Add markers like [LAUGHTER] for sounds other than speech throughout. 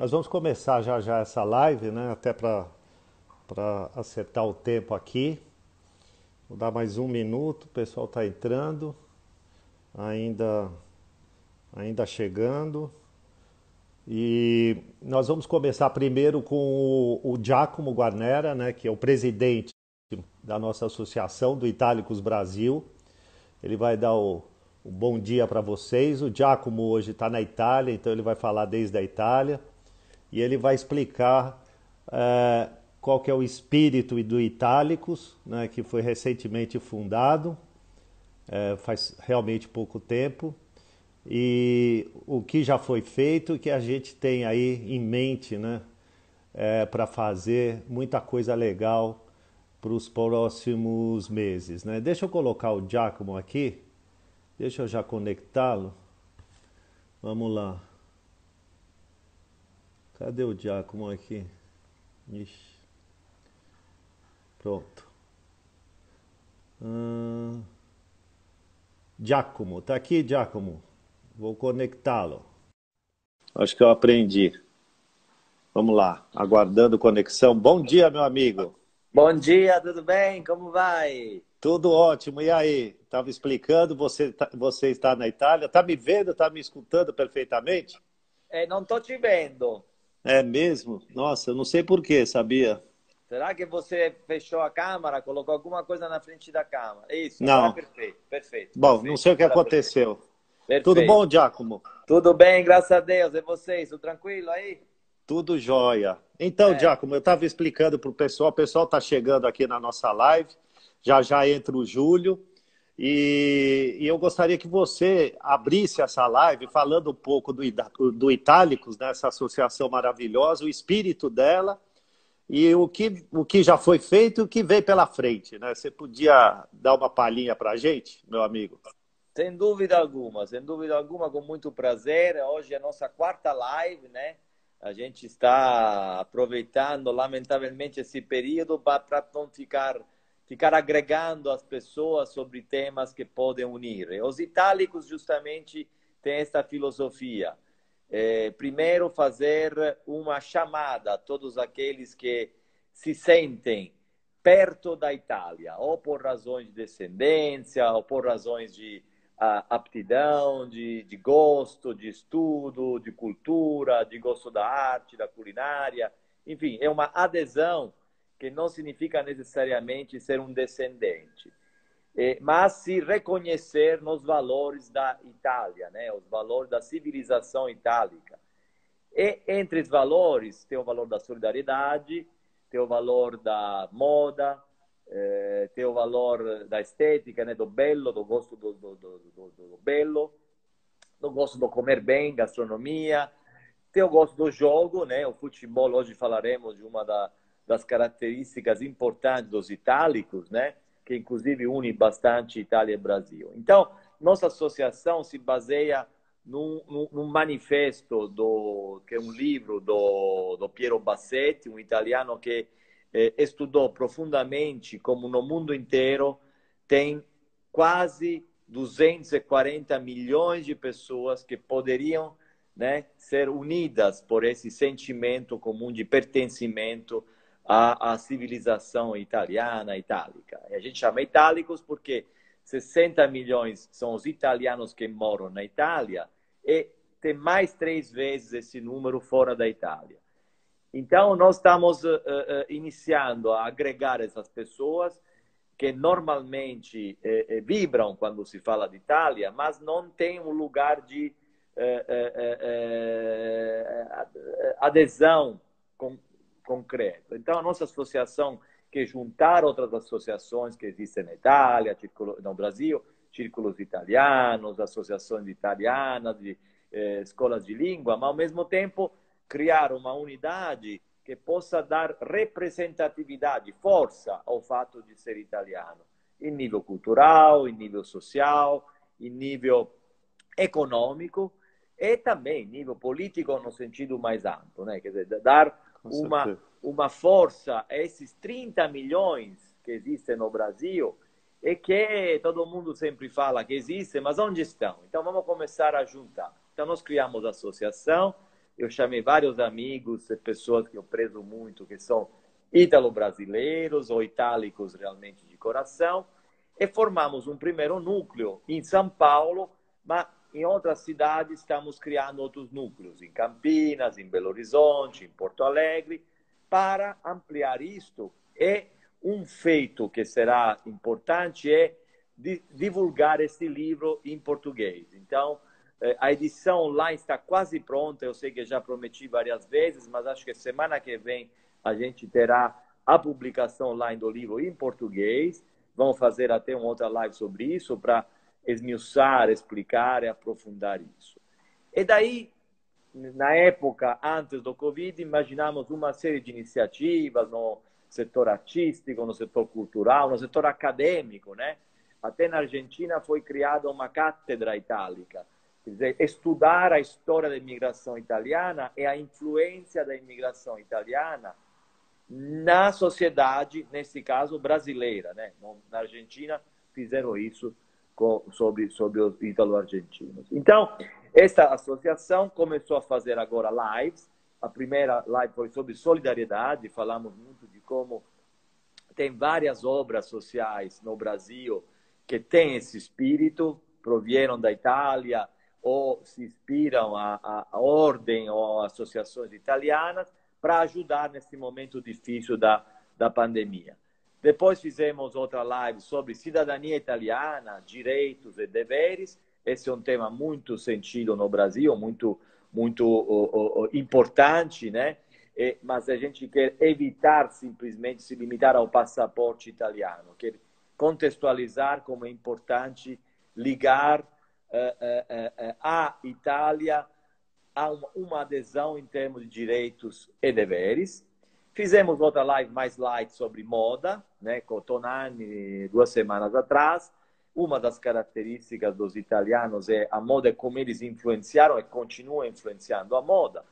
Nós vamos começar já já essa live, né? Até para acertar o tempo aqui. Vou dar mais um minuto, o pessoal está entrando, ainda, ainda chegando. E nós vamos começar primeiro com o, o Giacomo Guarnera, né, que é o presidente da nossa associação do Itálicos Brasil. Ele vai dar o, o bom dia para vocês. O Giacomo hoje está na Itália, então ele vai falar desde a Itália e ele vai explicar é, qual que é o espírito do Itálicos, né, que foi recentemente fundado, é, faz realmente pouco tempo, e o que já foi feito e que a gente tem aí em mente né, é, para fazer muita coisa legal para os próximos meses. Né? Deixa eu colocar o Giacomo aqui, deixa eu já conectá-lo. Vamos lá. Cadê o Giacomo aqui? Ixi. Pronto. Hum... Giacomo, tá aqui, Giacomo? Vou conectá-lo. Acho que eu aprendi. Vamos lá, aguardando conexão. Bom dia, meu amigo. Bom dia, tudo bem? Como vai? Tudo ótimo. E aí? Estava explicando, você, tá, você está na Itália. Está me vendo, está me escutando perfeitamente? É, não estou te vendo. É mesmo? Nossa, eu não sei porquê, sabia? Será que você fechou a câmera, colocou alguma coisa na frente da câmera? Isso, não. perfeito, perfeito. Bom, perfeito, não sei o que aconteceu. Perfeito. Tudo bom, Giacomo? Tudo bem, graças a Deus. E vocês, tudo tranquilo aí? Tudo jóia. Então, é. Giacomo, eu estava explicando para o pessoal, o pessoal está chegando aqui na nossa live, já já entra o Júlio, e, e, eu gostaria que você abrisse essa live falando um pouco do, do Itálicos, né, associação maravilhosa, o espírito dela e o que, o que já foi feito e o que vem pela frente. Né? Você podia dar uma palhinha para a gente, meu amigo? Sem dúvida alguma, sem dúvida alguma, com muito prazer. Hoje é a nossa quarta live, né? A gente está aproveitando, lamentavelmente, esse período para não ficar ficar agregando as pessoas sobre temas que podem unir. Os itálicos, justamente, têm esta filosofia. É, primeiro, fazer uma chamada a todos aqueles que se sentem perto da Itália, ou por razões de descendência, ou por razões de aptidão, de, de gosto, de estudo, de cultura, de gosto da arte, da culinária. Enfim, é uma adesão que não significa necessariamente ser um descendente, é, mas se reconhecer nos valores da Itália, né? os valores da civilização itálica. E entre os valores tem o valor da solidariedade, tem o valor da moda, eh, tem o valor da estética, né? do belo, do gosto do, do, do, do, belo, do gosto do comer bem, gastronomia, tem o gosto do jogo, né? o futebol, hoje falaremos de uma da, das características importantes dos itálicos, né? que inclusive une bastante Itália e Brasil. Então, nossa associação se baseia num, num, num manifesto do que é um livro do, do Piero Bassetti, um italiano que eh, estudou profundamente como no mundo inteiro tem quase 240 milhões de pessoas que poderiam né, ser unidas por esse sentimento comum de pertencimento à, civilização italiana, itálica. E a gente chama itálicos porque 60 milhões são os italianos que moram na Itália e tem mais três vezes esse número fora da Itália. Então, nós estamos uh, uh, iniciando a agregar essas pessoas que normalmente uh, vibram quando se fala de Itália, mas não têm um lugar de adesão concreto. Então, a nossa associação, que juntar outras associações que existem na Itália, no Brasil, círculos italianos, associações italianas, de eh, escolas de língua, mas ao mesmo tempo criar uma unidade que possa dar representatividade, força ao fato de ser italiano, em nível cultural, em nível social, em nível econômico e também em nível político no sentido mais amplo, né? Quer dizer, dar uma, uma força a esses 30 milhões que existem no Brasil e que todo mundo sempre fala que existem, mas onde estão? Então vamos começar a juntar. Então nós criamos a associação eu chamei vários amigos, pessoas que eu prezo muito, que são ítalo-brasileiros ou itálicos realmente de coração, e formamos um primeiro núcleo em São Paulo, mas em outras cidades estamos criando outros núcleos, em Campinas, em Belo Horizonte, em Porto Alegre, para ampliar isto. E um feito que será importante é divulgar esse livro em português. Então, eh, a edição online está quase pronta. Eu sei que já prometi várias vezes, mas acho que semana que vem a gente terá a publicação online do livro em português. Vamos fazer até uma outra live sobre isso para esmiuçar, explicar e aprofundar isso. E daí, na época antes do Covid, imaginamos uma série de iniciativas no setor artístico, no setor cultural, no setor acadêmico, né? Até na Argentina foi criada uma cátedra itálica, quer dizer, estudar a história da imigração italiana e a influência da imigração italiana na sociedade, nesse caso brasileira, né? Na Argentina fizeram isso com, sobre sobre os italo-argentinos. Então, essa associação começou a fazer agora lives. A primeira live foi sobre solidariedade, falamos muito de como tem várias obras sociais no Brasil que têm esse espírito, provieram da Itália ou se inspiram a, a ordem ou associações italianas para ajudar nesse momento difícil da, da pandemia. Depois fizemos outra live sobre cidadania italiana, direitos e deveres. Esse é um tema muito sentido no Brasil, muito muito uh, uh, importante, né? E, mas a gente quer evitar simplesmente se limitar ao passaporte italiano, quer contextualizar como é importante ligar uh, a Itália uma, uma adesão em termos de direitos e deveres. Fizemos outra live mais light sobre moda, né, com Tonani, duas semanas atrás. Uma das características dos italianos é a moda e como eles influenciaram e continuam influenciando a moda.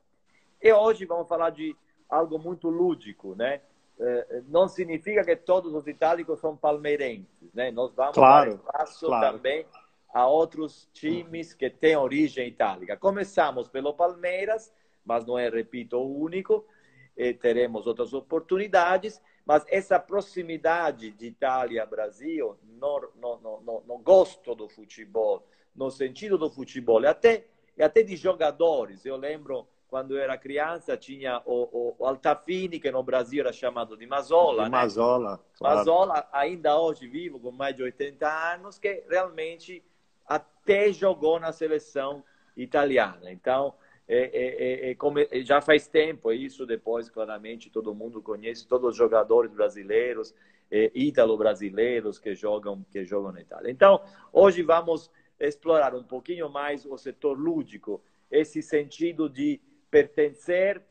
E hoje vamos falar de algo muito lúdico, né? Eh, não significa que todos os itálicos são palmeirenses, né? Nós vamos claro, dar espaço claro. também a outros times que têm origem itálica. Começamos pelo Palmeiras, mas não é, repito, o único, teremos outras oportunidades, mas essa proximidade de Itália-Brasil, no, no, no, no, gosto do futebol, no sentido do futebol, e até, e até de jogadores. Eu lembro, quando eu era criança, tinha o, o, Altafini, que no Brasil era chamado de Mazola. De Mazola, né? claro. Mazola, ainda hoje vivo, com mais de 80 anos, que realmente até jogou na seleção italiana. Então, é, é, é, é já faz tempo, isso depois, claramente, todo mundo conhece, todos os jogadores brasileiros, é, ítalo-brasileiros que jogam, que jogam na Itália. Então, hoje vamos explorar um pouquinho mais o setor lúdico, esse sentido de pertencer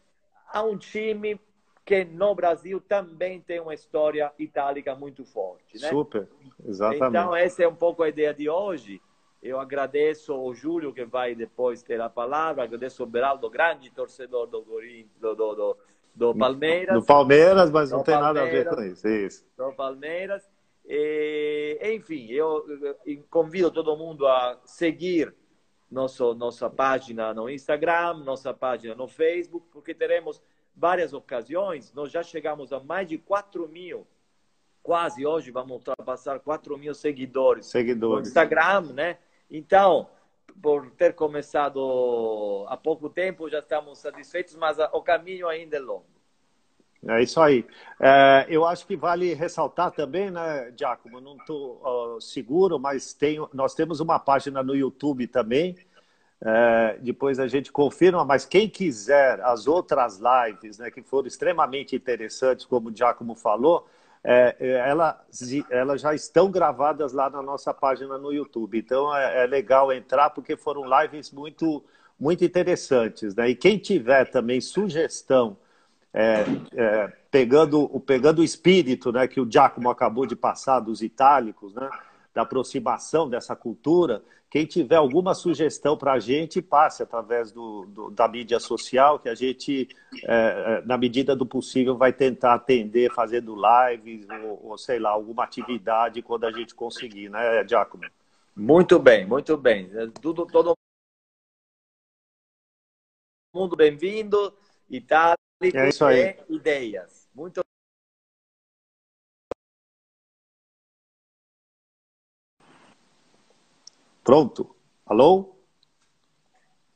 a um time que no Brasil também tem uma história itálica muito forte. Né? Super, exatamente. Então, essa é um pouco a ideia de hoje. Eu agradeço ao Júlio, que vai depois ter a palavra, agradeço ao Beraldo, grande torcedor do, do, do, do Palmeiras. Do Palmeiras, mas não tem nada a ver com isso. isso. Do Palmeiras. E, enfim, eu, eu convido todo mundo a seguir nosso, nossa página no Instagram, nossa página no Facebook, porque teremos várias ocasiões. Nós já chegamos a mais de 4 mil, quase hoje vamos ultrapassar 4 mil seguidores, seguidores. no Instagram, né? Então, por ter começado há pouco tempo, já estamos satisfeitos, mas o caminho ainda é longo. É isso aí. É, eu acho que vale ressaltar também, né, Giacomo? Não estou uh, seguro, mas tem, nós temos uma página no YouTube também. É, depois a gente confirma, mas quem quiser as outras lives, né, que foram extremamente interessantes, como o Giacomo falou, é, é, ela, elas já estão gravadas lá na nossa página no YouTube. Então é, é legal entrar porque foram lives muito, muito interessantes. Né? E quem tiver também sugestão, é, é, pegando, pegando o espírito né, que o Giacomo acabou de passar dos itálicos, né, da aproximação dessa cultura, quem tiver alguma sugestão para a gente, passe através do, do, da mídia social, que a gente, é, é, na medida do possível, vai tentar atender fazendo lives ou, ou, sei lá, alguma atividade quando a gente conseguir, né, Giacomo? Muito bem, muito bem. Tudo, todo mundo bem-vindo. Itálico é isso aí. ideias. Muito Pronto. Alô?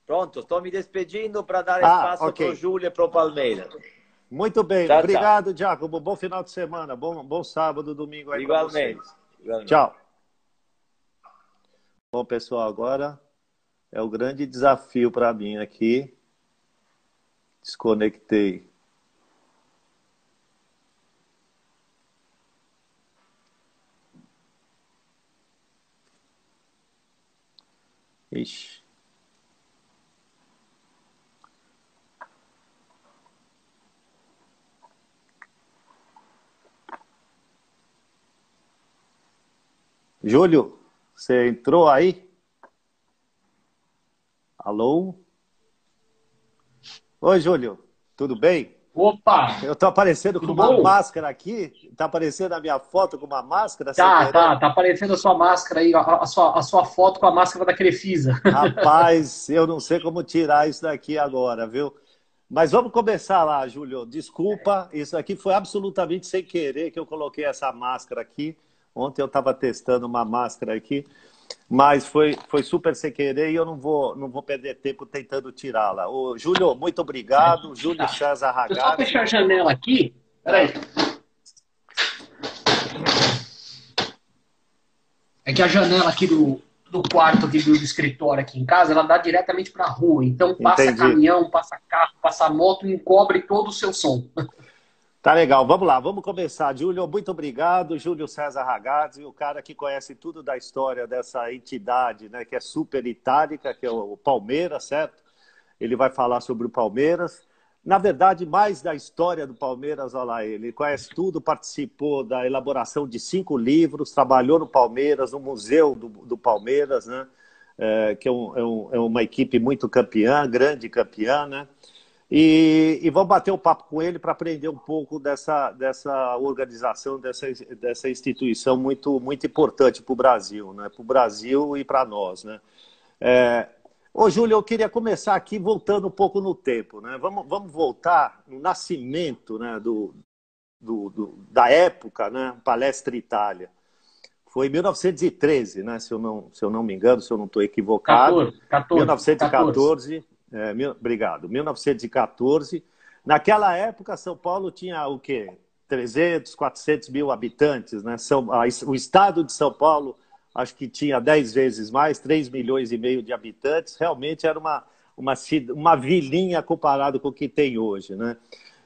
Pronto, estou me despedindo para dar Ah, espaço ok. para o Júlio e para o Palmeiras. Muito bem. Tchau, Obrigado, Giacomo. Bom final de semana. Bom, bom sábado, domingo aí vocês. Igualmente. Tchau. Bom, pessoal, agora é o grande desafio para mim aqui. Desconectei. Ixi. Júlio, você entrou aí? Alô? Oi, Júlio, tudo bem? Opa! Eu tô aparecendo com uma bom? máscara aqui. Tá aparecendo a minha foto com uma máscara? Tá, tá, tá aparecendo a sua máscara aí, a, a sua, a sua foto com a máscara da Crefisa. [LAUGHS] Rapaz, eu não sei como tirar isso daqui agora, viu? Mas vamos começar lá, Júlio. Desculpa, isso aqui foi absolutamente sem querer que eu coloquei essa máscara aqui. Ontem eu estava testando uma máscara aqui, mas foi, foi super sem querer e eu não vou, não vou perder tempo tentando tirá-la. Ô, Júlio, muito obrigado. Júlio César Deixa eu só Ragazzi. fechar a janela aqui. Peraí. É que a janela aqui do, do quarto aqui do, do escritório aqui em casa, ela dá diretamente para a rua. Então passa Entendi. caminhão, passa carro, passa moto e encobre todo o seu som. Tá legal, vamos lá, vamos começar. Júlio, muito obrigado. Júlio César Ragazzi, o cara que conhece tudo da história dessa entidade, né, que é super itálica, que é o Palmeiras, certo? Ele vai falar sobre o Palmeiras. Na verdade, mais da história do Palmeiras, olha lá, ele conhece tudo, participou da elaboração de cinco livros, trabalhou no Palmeiras, no Museu do, do Palmeiras, né? É, que é, um- é um- é uma equipe muito campeã, grande campeã, né? E, e vamos bater um papo com ele para aprender um pouco dessa, dessa organização, dessa, dessa instituição muito, muito importante para o Brasil, né? Para o Brasil e para nós, né? É... Ô, Júlio, eu queria começar aqui voltando um pouco no tempo, né? Vamos, vamos voltar no nascimento né, do, do, do- da época, né? Palestra Itália. Foi em 1913, né? Se eu não, se eu não me engano, se eu não estou equivocado. 14, 14. 1914, é, mil- obrigado, 1914. Naquela época, São Paulo tinha o quê? 300, 400 mil habitantes, né? São, a- o estado de São Paulo, acho que tinha 10 vezes mais, 3 milhões e meio de habitantes. Realmente era uma, uma, uma vilinha comparado com o que tem hoje, né?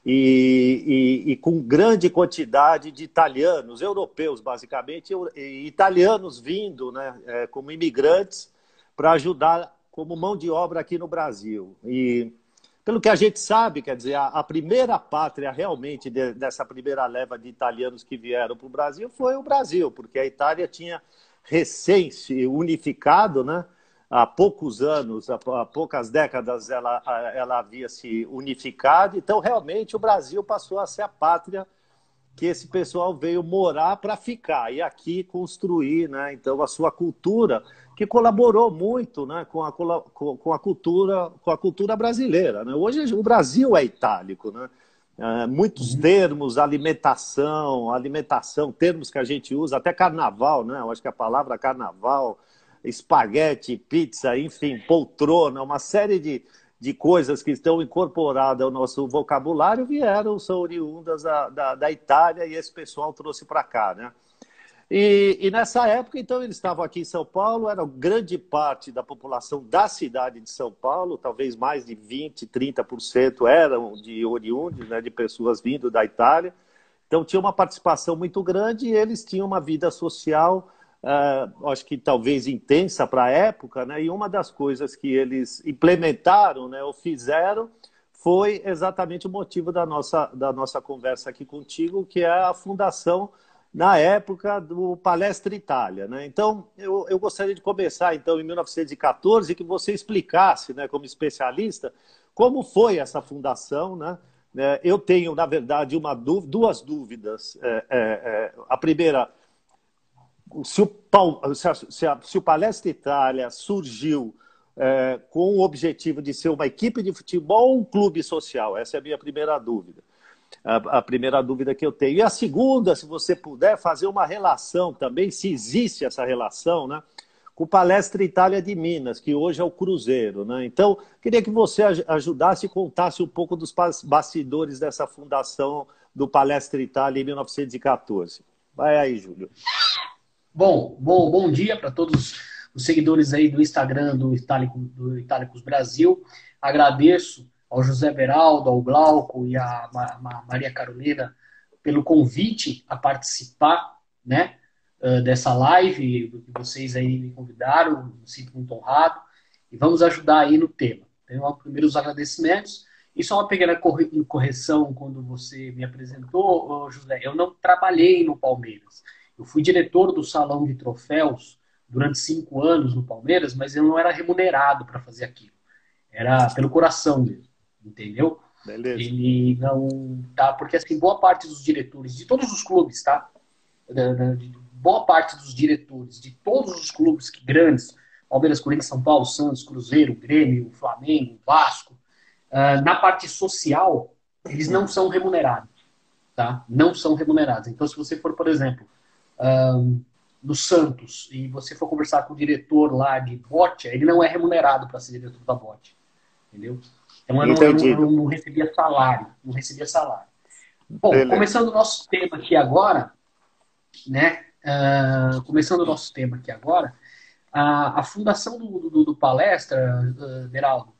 E, e- e com grande quantidade de italianos, europeus basicamente, e italianos vindo né, é, como imigrantes para ajudar como mão de obra aqui no Brasil. E pelo que a gente sabe, quer dizer, a, a primeira pátria realmente de- dessa primeira leva de italianos que vieram para o Brasil foi o Brasil, porque a Itália tinha recém se unificado, né? Há poucos anos, há, poucas décadas, ela, ela havia se unificado. Então, realmente, o Brasil passou a ser a pátria que esse pessoal veio morar para ficar e aqui construir, né? Então a sua cultura que colaborou muito, né, com a, com com a cultura com a cultura brasileira, né? Hoje o Brasil é itálico, né? É, muitos termos, alimentação, alimentação, termos que a gente usa, até carnaval, né? Eu acho que a palavra carnaval, espaguete, pizza, enfim, poltrona, uma série de, de coisas que estão incorporadas ao nosso vocabulário vieram, são oriundas da, da, da Itália e esse pessoal trouxe para cá, né? E, e nessa época, então, eles estavam aqui em São Paulo, era grande parte da população da cidade de São Paulo, talvez mais de 20%, 30% eram de oriundos, né, de pessoas vindo da Itália. Então, tinha uma participação muito grande e eles tinham uma vida social, eh, acho que talvez intensa para a época, né? E uma das coisas que eles implementaram, né, ou fizeram, foi exatamente o motivo da nossa, da nossa conversa aqui contigo, que é a fundação na época do Palestra Itália. Né? Então, eu, eu gostaria de começar, então, em 1914, que você explicasse, né, como especialista, como foi essa fundação. Né? É, Eu tenho, na verdade, uma dú- duas dúvidas. É, é, é, a primeira, se o, se a- se a- se o Palestra Itália surgiu é, com o objetivo de ser uma equipe de futebol ou um clube social? Essa é a minha primeira dúvida. A, a, primeira dúvida que eu tenho. E a segunda, se você puder fazer uma relação também, se existe essa relação, né? Com Palestra Itália de Minas, que hoje é o Cruzeiro, né? Então, queria que você ajudasse e contasse um pouco dos bastidores dessa fundação do Palestra Itália em 1914. Vai aí, Júlio. Bom, bom, bom dia para todos os seguidores aí do Instagram do, Itálico, do Itálicos Brasil. Agradeço ao José Beraldo, ao Glauco e à Maria Carolina pelo convite a participar, né, dessa live, que vocês aí me convidaram, me sinto muito honrado, e vamos ajudar aí no tema. Então, primeiro os agradecimentos, e só uma pequena correção quando você me apresentou, José, eu não trabalhei no Palmeiras, eu fui diretor do Salão de Troféus durante cinco anos no Palmeiras, mas eu não era remunerado para fazer aquilo. Era pelo coração mesmo, entendeu? Beleza. Ele não tá, porque assim, boa parte dos diretores de todos os clubes, tá? boa parte dos diretores de todos os clubes grandes, Palmeiras, Corinthians, São Paulo, Santos, Cruzeiro, Grêmio, Flamengo, Vasco, uh, na parte social, eles não são remunerados, tá? Não são remunerados. Então, se você for, por exemplo, um, do Santos e você for conversar com o diretor lá de Bote, ele não é remunerado para ser diretor da Bote. Entendeu? Então eu não, eu não, não, recebia salário. Não recebia salário. Bom, Beleza. começando o nosso tema aqui agora, né? Uh, começando o nosso tema aqui agora, a, a fundação do, do, do palestra, uh, Beraldo,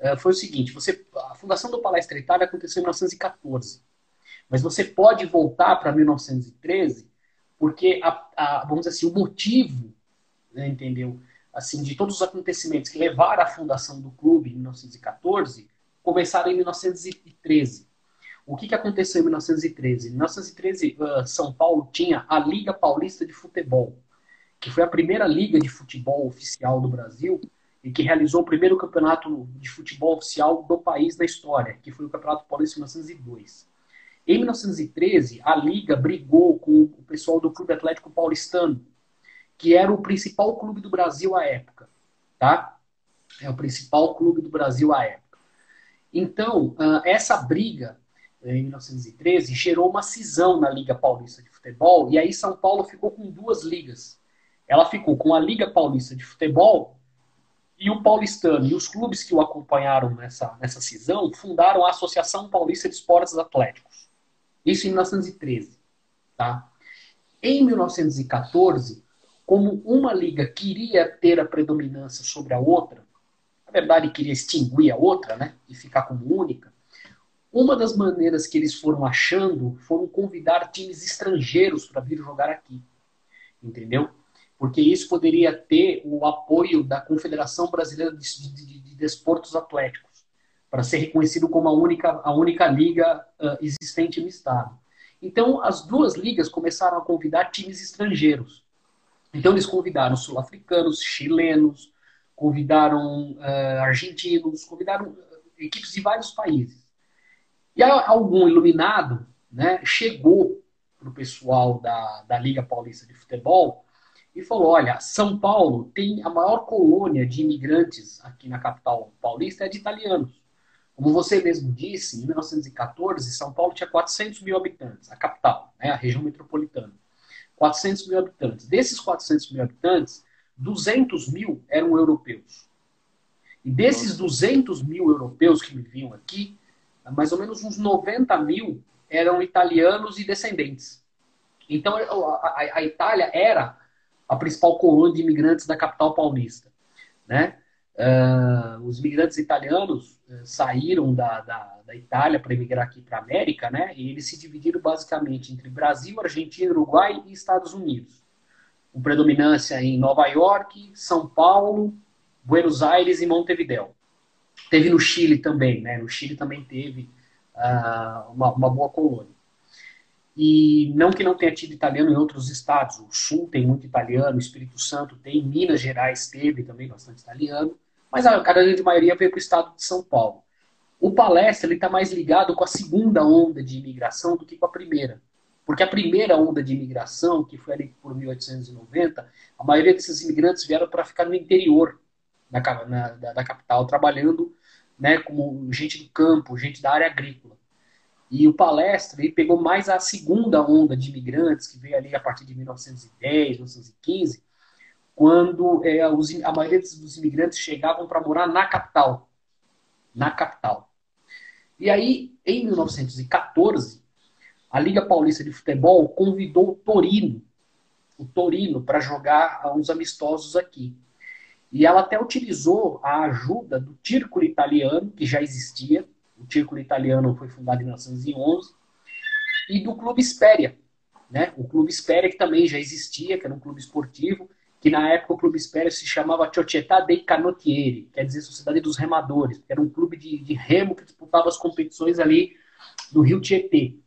uh, foi o seguinte: você, a fundação do Palestra Itália aconteceu em 1914, mas você pode voltar para 1913 porque, a, a, vamos dizer assim, o motivo, né, entendeu? Assim, de todos os acontecimentos que levaram à fundação do clube em 1914, começaram em 1913. O que, que aconteceu em 1913? Em 1913, uh, São Paulo tinha a Liga Paulista de Futebol, que foi a primeira liga de futebol oficial do Brasil e que realizou o primeiro campeonato de futebol oficial do país na história, que foi o Campeonato Paulista em 1902. Em 1913, a Liga brigou com o pessoal do Clube Atlético Paulistano, que era o principal clube do Brasil à época. Tá? É o principal clube do Brasil à época. Então, ah, essa briga em 1913 gerou uma cisão na Liga Paulista de Futebol, e aí São Paulo ficou com duas ligas. Ela ficou com a Liga Paulista de Futebol e o Paulistano. E os clubes que o acompanharam nessa, nessa cisão fundaram a Associação Paulista de Esportes Atléticos. Isso em 1913. Tá? Em 1914, como uma liga queria ter a predominância sobre a outra, verdade queria extinguir a outra, né, e ficar como única, uma das maneiras que eles foram achando foram convidar times estrangeiros para vir jogar aqui. Entendeu? Porque isso poderia ter o apoio da Confederação Brasileira de, de, de, de Desportos Atléticos para ser reconhecido como a única, a única liga uh, existente no estado. Então, as duas ligas começaram a convidar times estrangeiros. Então, eles convidaram sul-africanos, chilenos, convidaram uh, argentinos, convidaram uh, equipes de vários países. E algum iluminado né, chegou para o pessoal da, da Liga Paulista de Futebol e falou: olha, São Paulo tem a maior colônia de imigrantes aqui na capital paulista é de italianos. Como você mesmo disse, em 1914, São Paulo tinha 400 mil habitantes, a capital, né, a região metropolitana. 400 mil habitantes. Desses 400 mil habitantes, 200 mil eram europeus. E desses 200 mil europeus que viviam aqui, mais ou menos uns 90 mil eram italianos e descendentes. Então, a, a, a Itália era a principal colônia de imigrantes da capital paulista. Né? Uh, os imigrantes italianos uh, saíram da, da, da Itália para emigrar aqui para a América, né? E eles se dividiram basicamente entre Brasil, Argentina, Uruguai e Estados Unidos. Com predominância em Nova York, São Paulo, Buenos Aires e Montevideo. Teve no Chile também, né? No Chile também teve uh, uma, uma boa colônia. E não que não tenha tido italiano em outros estados. O Sul tem muito italiano, o Espírito Santo tem, Minas Gerais teve também bastante italiano mas a grande maioria veio para o estado de São Paulo. O palestra está mais ligado com a segunda onda de imigração do que com a primeira. Porque a primeira onda de imigração, que foi ali por 1890, a maioria desses imigrantes vieram para ficar no interior da, na, da, da capital, trabalhando né, como gente do campo, gente da área agrícola. E o palestra ele pegou mais a segunda onda de imigrantes, que veio ali a partir de 1910, 1915, quando é, os, a maioria dos imigrantes chegavam para morar na capital. Na capital. E aí, em 1914, a Liga Paulista de Futebol convidou o Torino, o Torino, para jogar uns amistosos aqui. E ela até utilizou a ajuda do Círculo Italiano, que já existia. O Círculo Italiano foi fundado em 1911. E do Clube Espéria. Né? O Clube Espéria, que também já existia, que era um clube esportivo, que na época o Clube Espéria se chamava Società dei Canottieri, quer dizer Sociedade dos Remadores. Era um clube de, de remo que disputava as competições ali do Rio Tietê.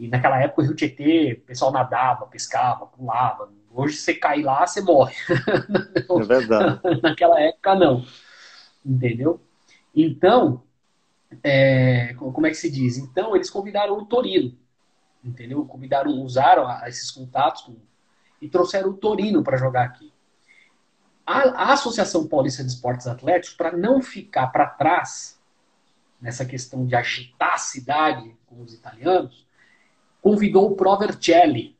E naquela época o Rio Tietê, o pessoal nadava, pescava, pulava, Hoje você cai lá, você morre. É verdade. [LAUGHS] Naquela época, não. Entendeu? Então, é, como é que se diz? Então, eles convidaram o Torino. Entendeu? Convidaram, usaram esses contatos e trouxeram o Torino para jogar aqui. A, a, Associação Paulista de Esportes Atléticos, para não ficar para trás nessa questão de agitar a cidade com os italianos, convidou o Provercelli,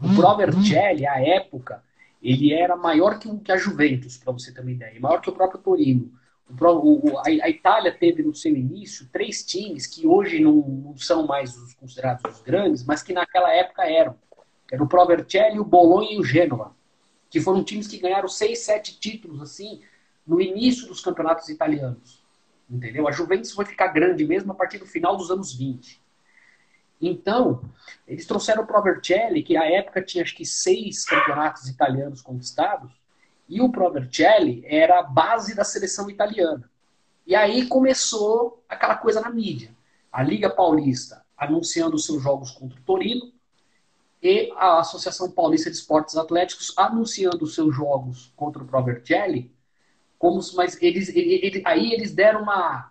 o Pro Vercelli, à época, ele era maior que, que a Juventus, para você ter uma ideia, maior que o próprio Torino. O, a, a, Itália teve no seu início três times que hoje não, não, são mais os considerados os grandes, mas que naquela época eram. Era o Pro Vercelli, o Bologna e o Gênova, que foram times que ganharam seis, sete títulos assim no início dos campeonatos italianos. Entendeu? A Juventus foi ficar grande mesmo a partir do final dos anos 20. Então, eles trouxeram o Provercelli, que à época tinha acho que seis campeonatos italianos conquistados, e o Provercelli era a base da seleção italiana. E aí começou aquela coisa na mídia. A Liga Paulista anunciando seus jogos contra o Torino e a Associação Paulista de Esportes Atléticos anunciando seus jogos contra o Provercelli, como mas eles, eles, aí eles deram uma,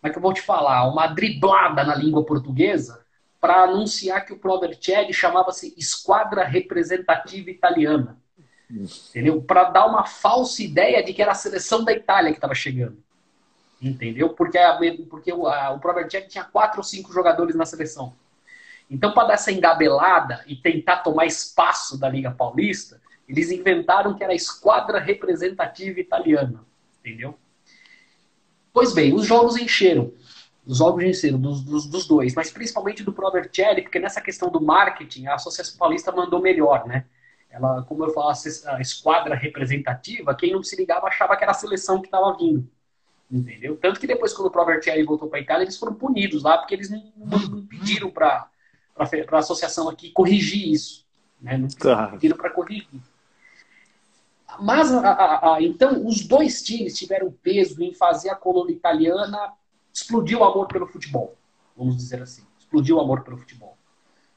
como é que eu vou te falar, uma driblada na língua portuguesa para anunciar que o Provercelli chamava-se Esquadra Representativa Italiana. Entendeu? Para dar uma falsa ideia de que era a seleção da Itália que estava chegando. Entendeu? Porque, a, porque o, a, o tinha quatro ou cinco jogadores na seleção. Então, para dar essa engabelada e tentar tomar espaço da Liga Paulista, eles inventaram que era a Esquadra Representativa Italiana. Entendeu? Pois bem, os jogos encheram dos jogos de ensino, dos, dos, dos, dois, mas principalmente do Provercelli, porque nessa questão do marketing, a Associação Paulista mandou melhor, né? Ela, como eu falo, a esquadra representativa, quem não se ligava achava que era a seleção que estava vindo. Entendeu? Tanto que depois, quando o Provercelli voltou para a Itália, eles foram punidos lá, porque eles não, não pediram para a associação aqui corrigir isso. Né? Não tá. pediram para corrigir. Mas, a, a, a, então, os dois times tiveram peso em fazer a colônia italiana explodiu o amor pelo futebol, vamos dizer assim. Explodiu o amor pelo futebol.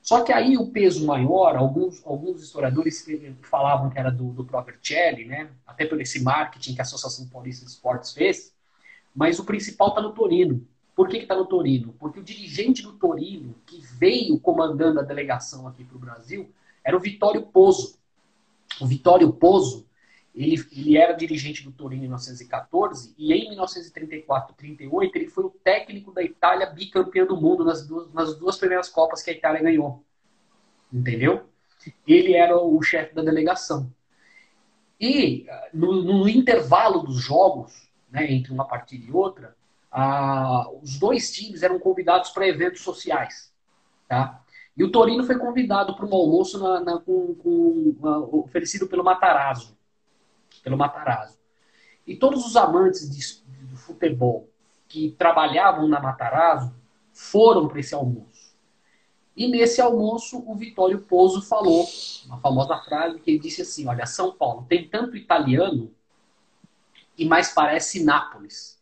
Só que aí o peso maior, alguns, alguns historiadores falavam que era do, do Provercelli, né? até por esse marketing que a Associação Paulista de Esportes fez, mas o principal está no Torino. Por que está no Torino? Porque o dirigente do Torino, que veio comandando a delegação aqui para o Brasil, era o Vitório Pozo. O Vitório Pozo ele, ele era dirigente do Torino em 1914 e em 1934 38 ele foi o técnico da Itália bicampeã do mundo nas duas, nas duas primeiras Copas que a Itália ganhou. Entendeu? Ele era o chefe da delegação. E no, no intervalo dos jogos, né, entre uma partida e outra, os dois times eram convidados para eventos sociais. Tá? E o Torino foi convidado para um almoço na, na, com, com, oferecido pelo Matarazzo pelo Matarazzo. E todos os amantes de, de futebol que trabalhavam na Matarazzo foram para esse almoço. E nesse almoço, o Vitório Pozzo falou uma famosa frase que ele disse assim: Olha, São Paulo tem tanto italiano e mais parece Nápoles.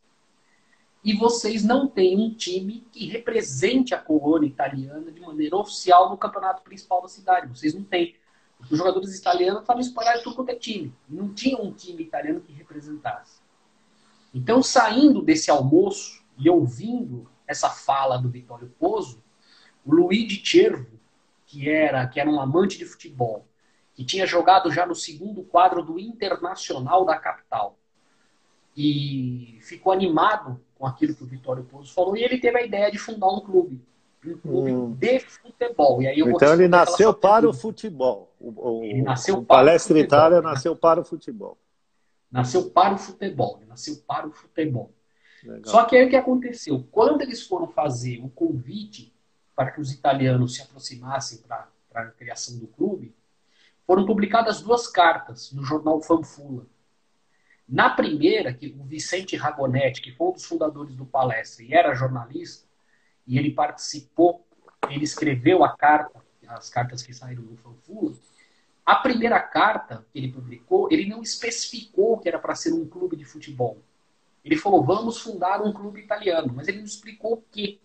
E vocês não têm um time que represente a colônia italiana de maneira oficial no campeonato principal da cidade. Vocês não têm. Os jogadores italianos estavam espalhados tudo quanto é time. Não tinha um time italiano que representasse. Então, saindo desse almoço e ouvindo essa fala do Vittorio Pozzo, o Luigi Cervo, que era, que era um amante de futebol, que tinha jogado já no segundo quadro do Internacional da capital, e ficou animado com aquilo que o Vitório Pouso falou e ele teve a ideia de fundar um clube, um clube hum. de futebol. E aí então ele nasceu para o futebol. O, o, ele nasceu o para Palestra o futebol, Itália né? nasceu para o futebol. Nasceu para o futebol, ele nasceu para o futebol. Legal. Só que aí o que aconteceu? Quando eles foram fazer o convite para que os italianos se aproximassem para a criação do clube, foram publicadas duas cartas no jornal Fanfula. Na primeira, que o Vicente Ragonetti, que foi um dos fundadores do Palestra e era jornalista, e ele participou, ele escreveu a carta, as cartas que saíram do Fanfula, a primeira carta que ele publicou, ele não especificou que era para ser um clube de futebol. Ele falou, vamos fundar um clube italiano, mas ele não explicou o quê.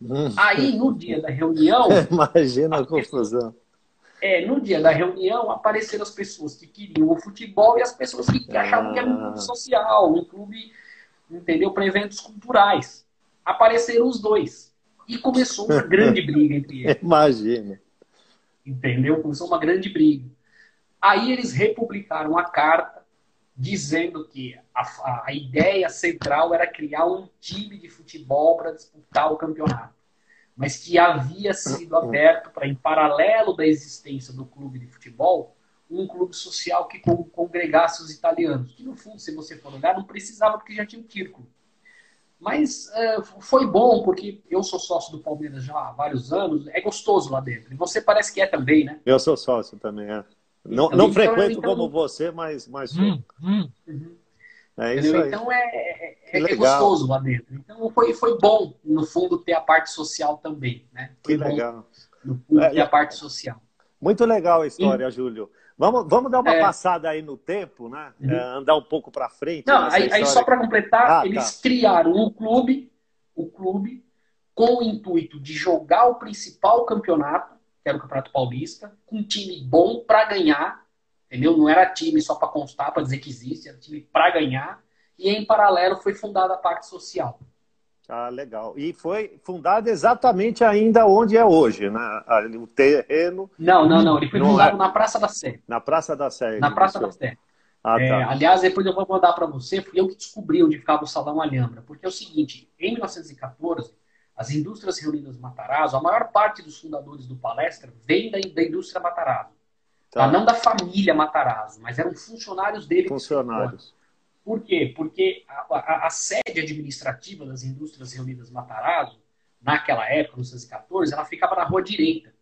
Hum. Aí, no dia da reunião. [LAUGHS] Imagina a confusão. É, no dia da reunião apareceram as pessoas que queriam o futebol e as pessoas que achavam que era um clube ah. social, um clube, entendeu, para eventos culturais. Apareceram os dois. E começou uma grande [LAUGHS] briga entre eles. Imagina. Entendeu? Começou uma grande briga. Aí eles republicaram a carta dizendo que a, a ideia central era criar um time de futebol para disputar o campeonato mas que havia sido aberto para, em paralelo da existência do clube de futebol, um clube social que congregasse os italianos. Que, no fundo, se você for olhar, não precisava, porque já tinha um círculo. Mas uh, foi bom, porque eu sou sócio do Palmeiras já há vários anos, é gostoso lá dentro. E você parece que é também, né? Eu sou sócio também, é. Não, então, não frequento então, como você, mas, mas hum, hum. Uhum. É isso aí. Então é, é, é, é gostoso lá dentro. Então foi, foi bom, no fundo, ter a parte social também. Né? Foi que legal. no fundo, ter a é, parte social. Muito legal a história, e... Júlio. Vamos, vamos dar uma é... passada aí no tempo, né? Uhum. É, andar um pouco para frente. Não, aí, aí, só para completar, ah, eles tá. criaram o clube, o clube com o intuito de jogar o principal campeonato, que era o Campeonato Paulista, com um time bom para ganhar Entendeu? Não era time só para constar, para dizer que existe, era time para ganhar. E em paralelo foi fundada a parte social. Ah, legal. E foi fundada exatamente ainda onde é hoje, né? O terreno. Não, não, não. Ele foi fundado é... na Praça da Sé. Na Praça da Sé. Na Praça da Sé. Ah, é, tá. aliás, depois eu vou mandar para você, fui eu que descobri onde ficava o Salão Alhambra. Porque é o seguinte, em 1914, as indústrias reunidas Matarazzo, a maior parte dos fundadores do Palestra vem da, da indústria Matarazzo. Tá. Não da família Matarazzo, mas eram funcionários dele. Funcionários. Por quê? Porque a, a, a, sede administrativa das indústrias reunidas Matarazzo, naquela época, 1914, ela ficava na rua direita.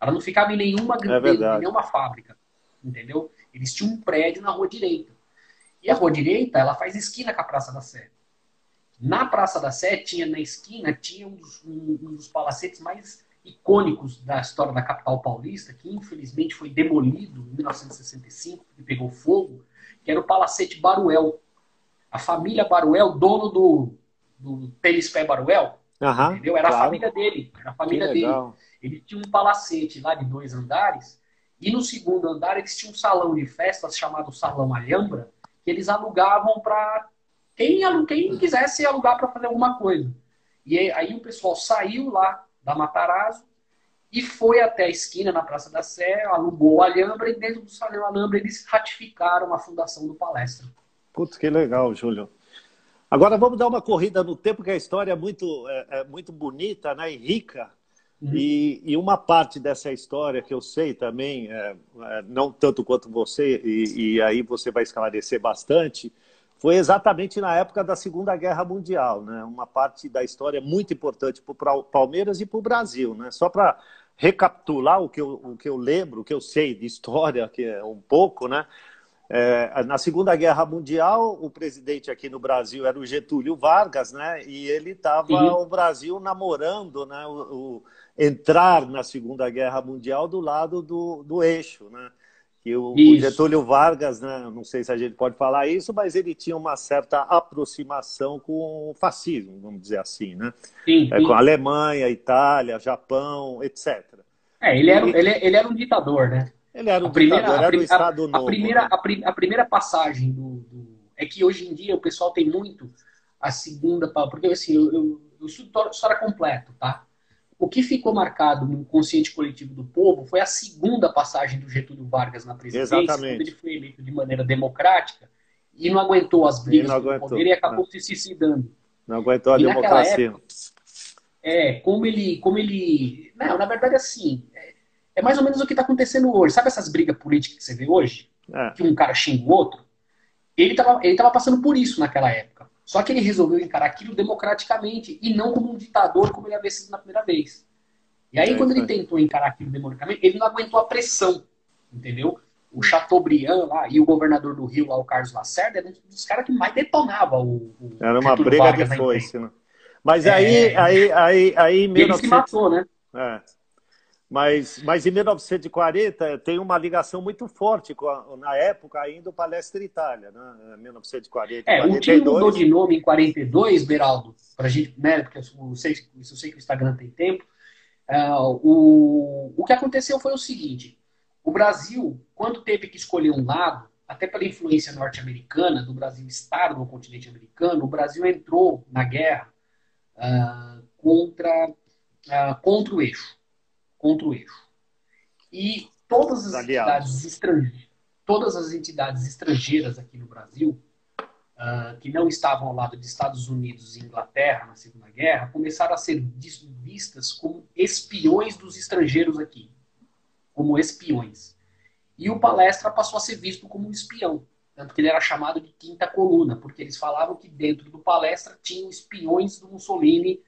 Ela não ficava em nenhuma, é em nenhuma fábrica. Entendeu? Eles tinham um prédio na rua direita. E a rua direita, ela faz esquina com a Praça da Sé. Na Praça da Sé, tinha na esquina, tinha um dos, um, um dos palacetes mais icônicos da história da capital paulista, que infelizmente foi demolido em 1965 e pegou fogo, que era o Palacete Baruel. A família Baruel, dono do, do Tênis Pé Baruel, uhum, entendeu? Era claro. a família dele. Era a família dele. Ele tinha um palacete lá de dois andares, e no segundo andar eles tinham um salão de festas chamado Salão Alhambra, que eles alugavam para quem, quem quisesse alugar para fazer alguma coisa. E aí o pessoal saiu lá da Matarazzo e foi até a esquina na Praça da Sé, alugou o Alhambra e dentro do Salão Alhambra eles ratificaram a fundação do Palestra. Putz, que legal, Júlio. Agora vamos dar uma corrida no tempo, que a história é muito, é, é muito bonita né, e rica. Uhum. E, e, uma parte dessa história que eu sei também, é, é, não tanto quanto você, e, e aí você vai esclarecer bastante, foi exatamente na época da Segunda Guerra Mundial, né? Uma parte da história muito importante para o Palmeiras e para o Brasil, né? Só para recapitular o que, eu, o que eu lembro, o que eu sei de história, que é um pouco, né? É, na Segunda Guerra Mundial, o presidente aqui no Brasil era o Getúlio Vargas, né? E ele estava o Brasil namorando, né? O, o, entrar na Segunda Guerra Mundial do lado do, do eixo, né? Que o, o, Getúlio Vargas, né, não sei se a gente pode falar isso, mas ele tinha uma certa aproximação com o fascismo, vamos dizer assim, né? Sim, sim. É, com a Alemanha, Itália, Japão, etc. É, ele era, e... ele, ele era um ditador, né? Ele era um a primeira, ditador, era o Estado a, Novo. A primeira, né? a, a, primeira passagem do, do, É que hoje em dia o pessoal tem muito a segunda... Porque assim, eu, eu, eu estudo história completo, tá? O que ficou marcado no consciente coletivo do povo foi a segunda passagem do Getúlio Vargas na presidência, Exatamente. quando ele foi eleito de maneira democrática e não aguentou as brigas do poder e acabou se suicidando. Não aguentou a e democracia. Época, é, como ele, como ele, não, na verdade assim, é, é mais ou menos o que está acontecendo hoje. Sabe essas brigas políticas que você vê hoje? É. Que um cara xinga o outro? Ele estava ele tava passando por isso naquela época. Só que ele resolveu encarar aquilo democraticamente e não como um ditador como ele havia sido na primeira vez. E aí, é, quando ele tentou encarar aquilo democraticamente, ele não aguentou a pressão, entendeu? O Chateaubriand lá e o governador do Rio, lá, o Carlos Lacerda, era um dos caras que mais detonava o. o era uma briga Vargas de foice, né? Mas aí, é... aí, aí, aí, em 1900... que matou, né? É. Mas, mas em 1940 tem uma ligação muito forte com a, na época ainda o Palestra Itália, né? 1940. É, 42. o time mudou de nome em 42, Beraldo, pra gente, né? Porque eu sei, eu sei que o Instagram tem tempo. Uh, o, o que aconteceu foi o seguinte: o Brasil, quando teve que escolher um lado, até pela influência norte-americana, do Brasil estar no continente americano, o Brasil entrou na guerra uh, contra, uh, contra o eixo. Contra o eixo. E todas as entidades estrangeiras, todas as entidades estrangeiras aqui no Brasil uh, que não estavam ao lado de Estados Unidos e Inglaterra na Segunda Guerra começaram a ser vistas como espiões dos estrangeiros aqui, como espiões. E o Palestra passou a ser visto como um espião, tanto que ele era chamado de quinta coluna, porque eles falavam que dentro do Palestra tinham espiões do Mussolini,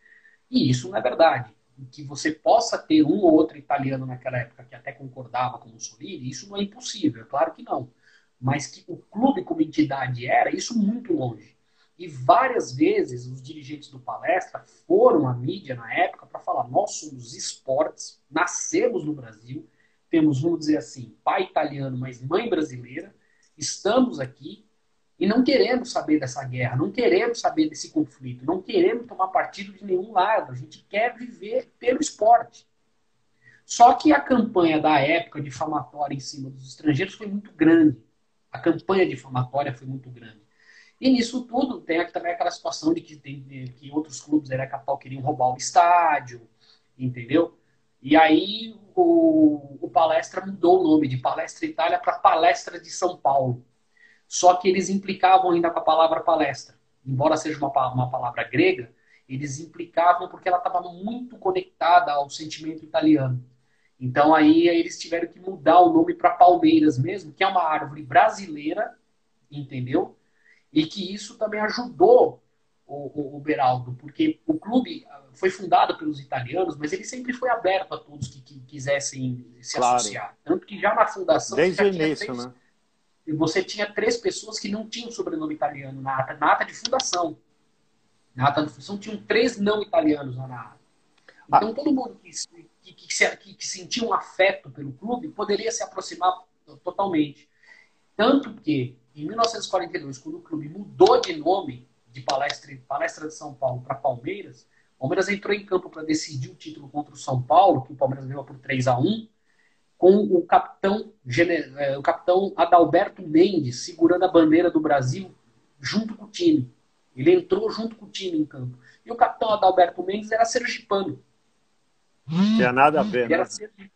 e isso não é verdade. Que você possa ter um ou outro italiano naquela época que até concordava com Mussolini, isso não é impossível, é claro que não mas que o clube como entidade era, isso muito longe. E várias vezes os dirigentes do palestra foram à mídia na época para falar: nós somos esportes, nascemos no Brasil, temos, vamos dizer assim, pai italiano, mas mãe brasileira, estamos aqui e não queremos saber dessa guerra, não queremos saber desse conflito, não queremos tomar partido de nenhum lado, a gente quer viver pelo esporte. Só que a campanha da época difamatória em cima dos estrangeiros foi muito grande a campanha difamatória foi muito grande. E nisso tudo tem também aquela situação de que, tem, que outros clubes era capital queriam roubar o estádio, entendeu? E aí o, o Palestra mudou o nome de Palestra Itália para Palestra de São Paulo. Só que eles implicavam ainda com a palavra palestra. Embora seja uma, uma palavra grega, eles implicavam porque ela estava muito conectada ao sentimento italiano. Então aí eles tiveram que mudar o nome para Palmeiras mesmo, que é uma árvore brasileira, entendeu? E que isso também ajudou o, o, o Beraldo, porque o clube ah, foi fundado pelos italianos, mas ele sempre foi aberto a todos que, que quisessem se claro. associar. Tanto que já na fundação. Desde o início, três, né? Você tinha três pessoas que não tinham sobrenome italiano na ata, na ata de fundação. Na ata de fundação tinham três não italianos na ata. Ah. Então ah. todo mundo que que, que, que, que sentia um afeto pelo clube poderia se aproximar totalmente. Tanto que, em 1942, quando o clube mudou de nome de Palestra, Palestra de São Paulo para Palmeiras, o Palmeiras entrou em campo para decidir o título contra o São Paulo, que o Palmeiras ganhou por 3 a 1 com o capitão, é, o capitão Adalberto Mendes segurando a bandeira do Brasil junto com o time. Ele entrou junto com o time em campo. E o capitão Adalberto Mendes era sergipano. Não tinha nada a ver, né?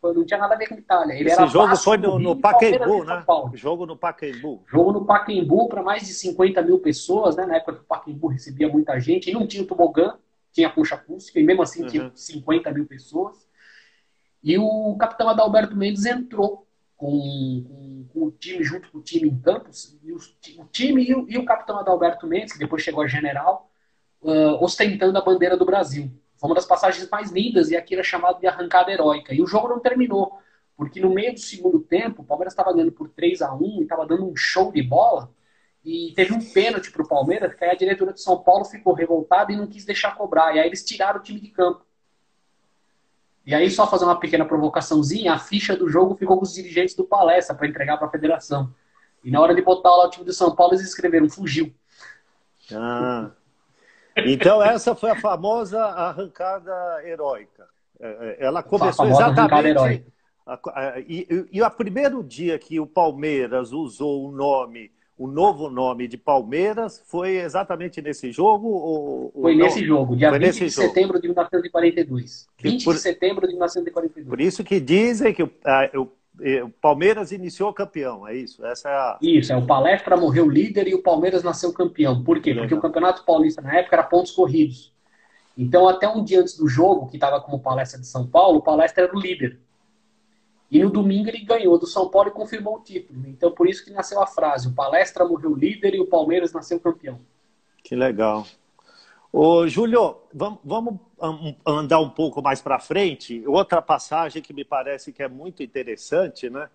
Não tinha nada a ver com Itália. Ele Esse jogo foi no, no Pacaembu, né? Jogo no Pacaembu. Jogo no Pacaembu para mais de 50 mil pessoas, né? Na época que o Pacaembu recebia muita gente. E não tinha o tobogã, tinha a concha acústica, e mesmo assim uhum. tinha 50 mil pessoas. E o capitão Adalberto Mendes entrou com, com, com, o time, junto com o time em Campos. E o, time e o, e o, capitão Adalberto Mendes, que depois chegou a general, uh, ostentando a bandeira do Brasil. Foi uma das passagens mais lindas e aqui era chamado de arrancada heróica. E o jogo não terminou, porque no meio do segundo tempo, o Palmeiras estava ganhando por 3 a 1 e estava dando um show de bola. E teve um pênalti para o Palmeiras, que aí a diretora de São Paulo ficou revoltada e não quis deixar cobrar. E aí eles tiraram o time de campo. E aí, só fazer uma pequena provocaçãozinha, a ficha do jogo ficou com os dirigentes do palestra para entregar para a federação. E na hora de botar lá o time do São Paulo, eles escreveram fugiu. Ah. Então, essa foi a famosa arrancada heróica. É, é, ela começou exatamente. A, a, e, e o primeiro dia que o Palmeiras usou o nome, o novo nome de Palmeiras, foi exatamente nesse jogo? Ou, foi ou nesse jogo, dia foi 20 de jogo. setembro de 1942. 20 por, de setembro de 1942. Por isso que dizem que o, a, o o Palmeiras iniciou campeão, é isso? Essa é a... Isso, é o Palestra morreu líder e o Palmeiras nasceu campeão. Por quê? Porque o Campeonato Paulista na época era pontos corridos. Então, até um dia antes do jogo, que estava como palestra de São Paulo, o Palestra era o líder. E no domingo ele ganhou do São Paulo e confirmou o título. Então, por isso que nasceu a frase: o Palestra morreu líder e o Palmeiras nasceu campeão. Que legal. Ô, Júlio, vamos, andar um pouco mais para frente. Outra passagem que me parece que é muito interessante, né?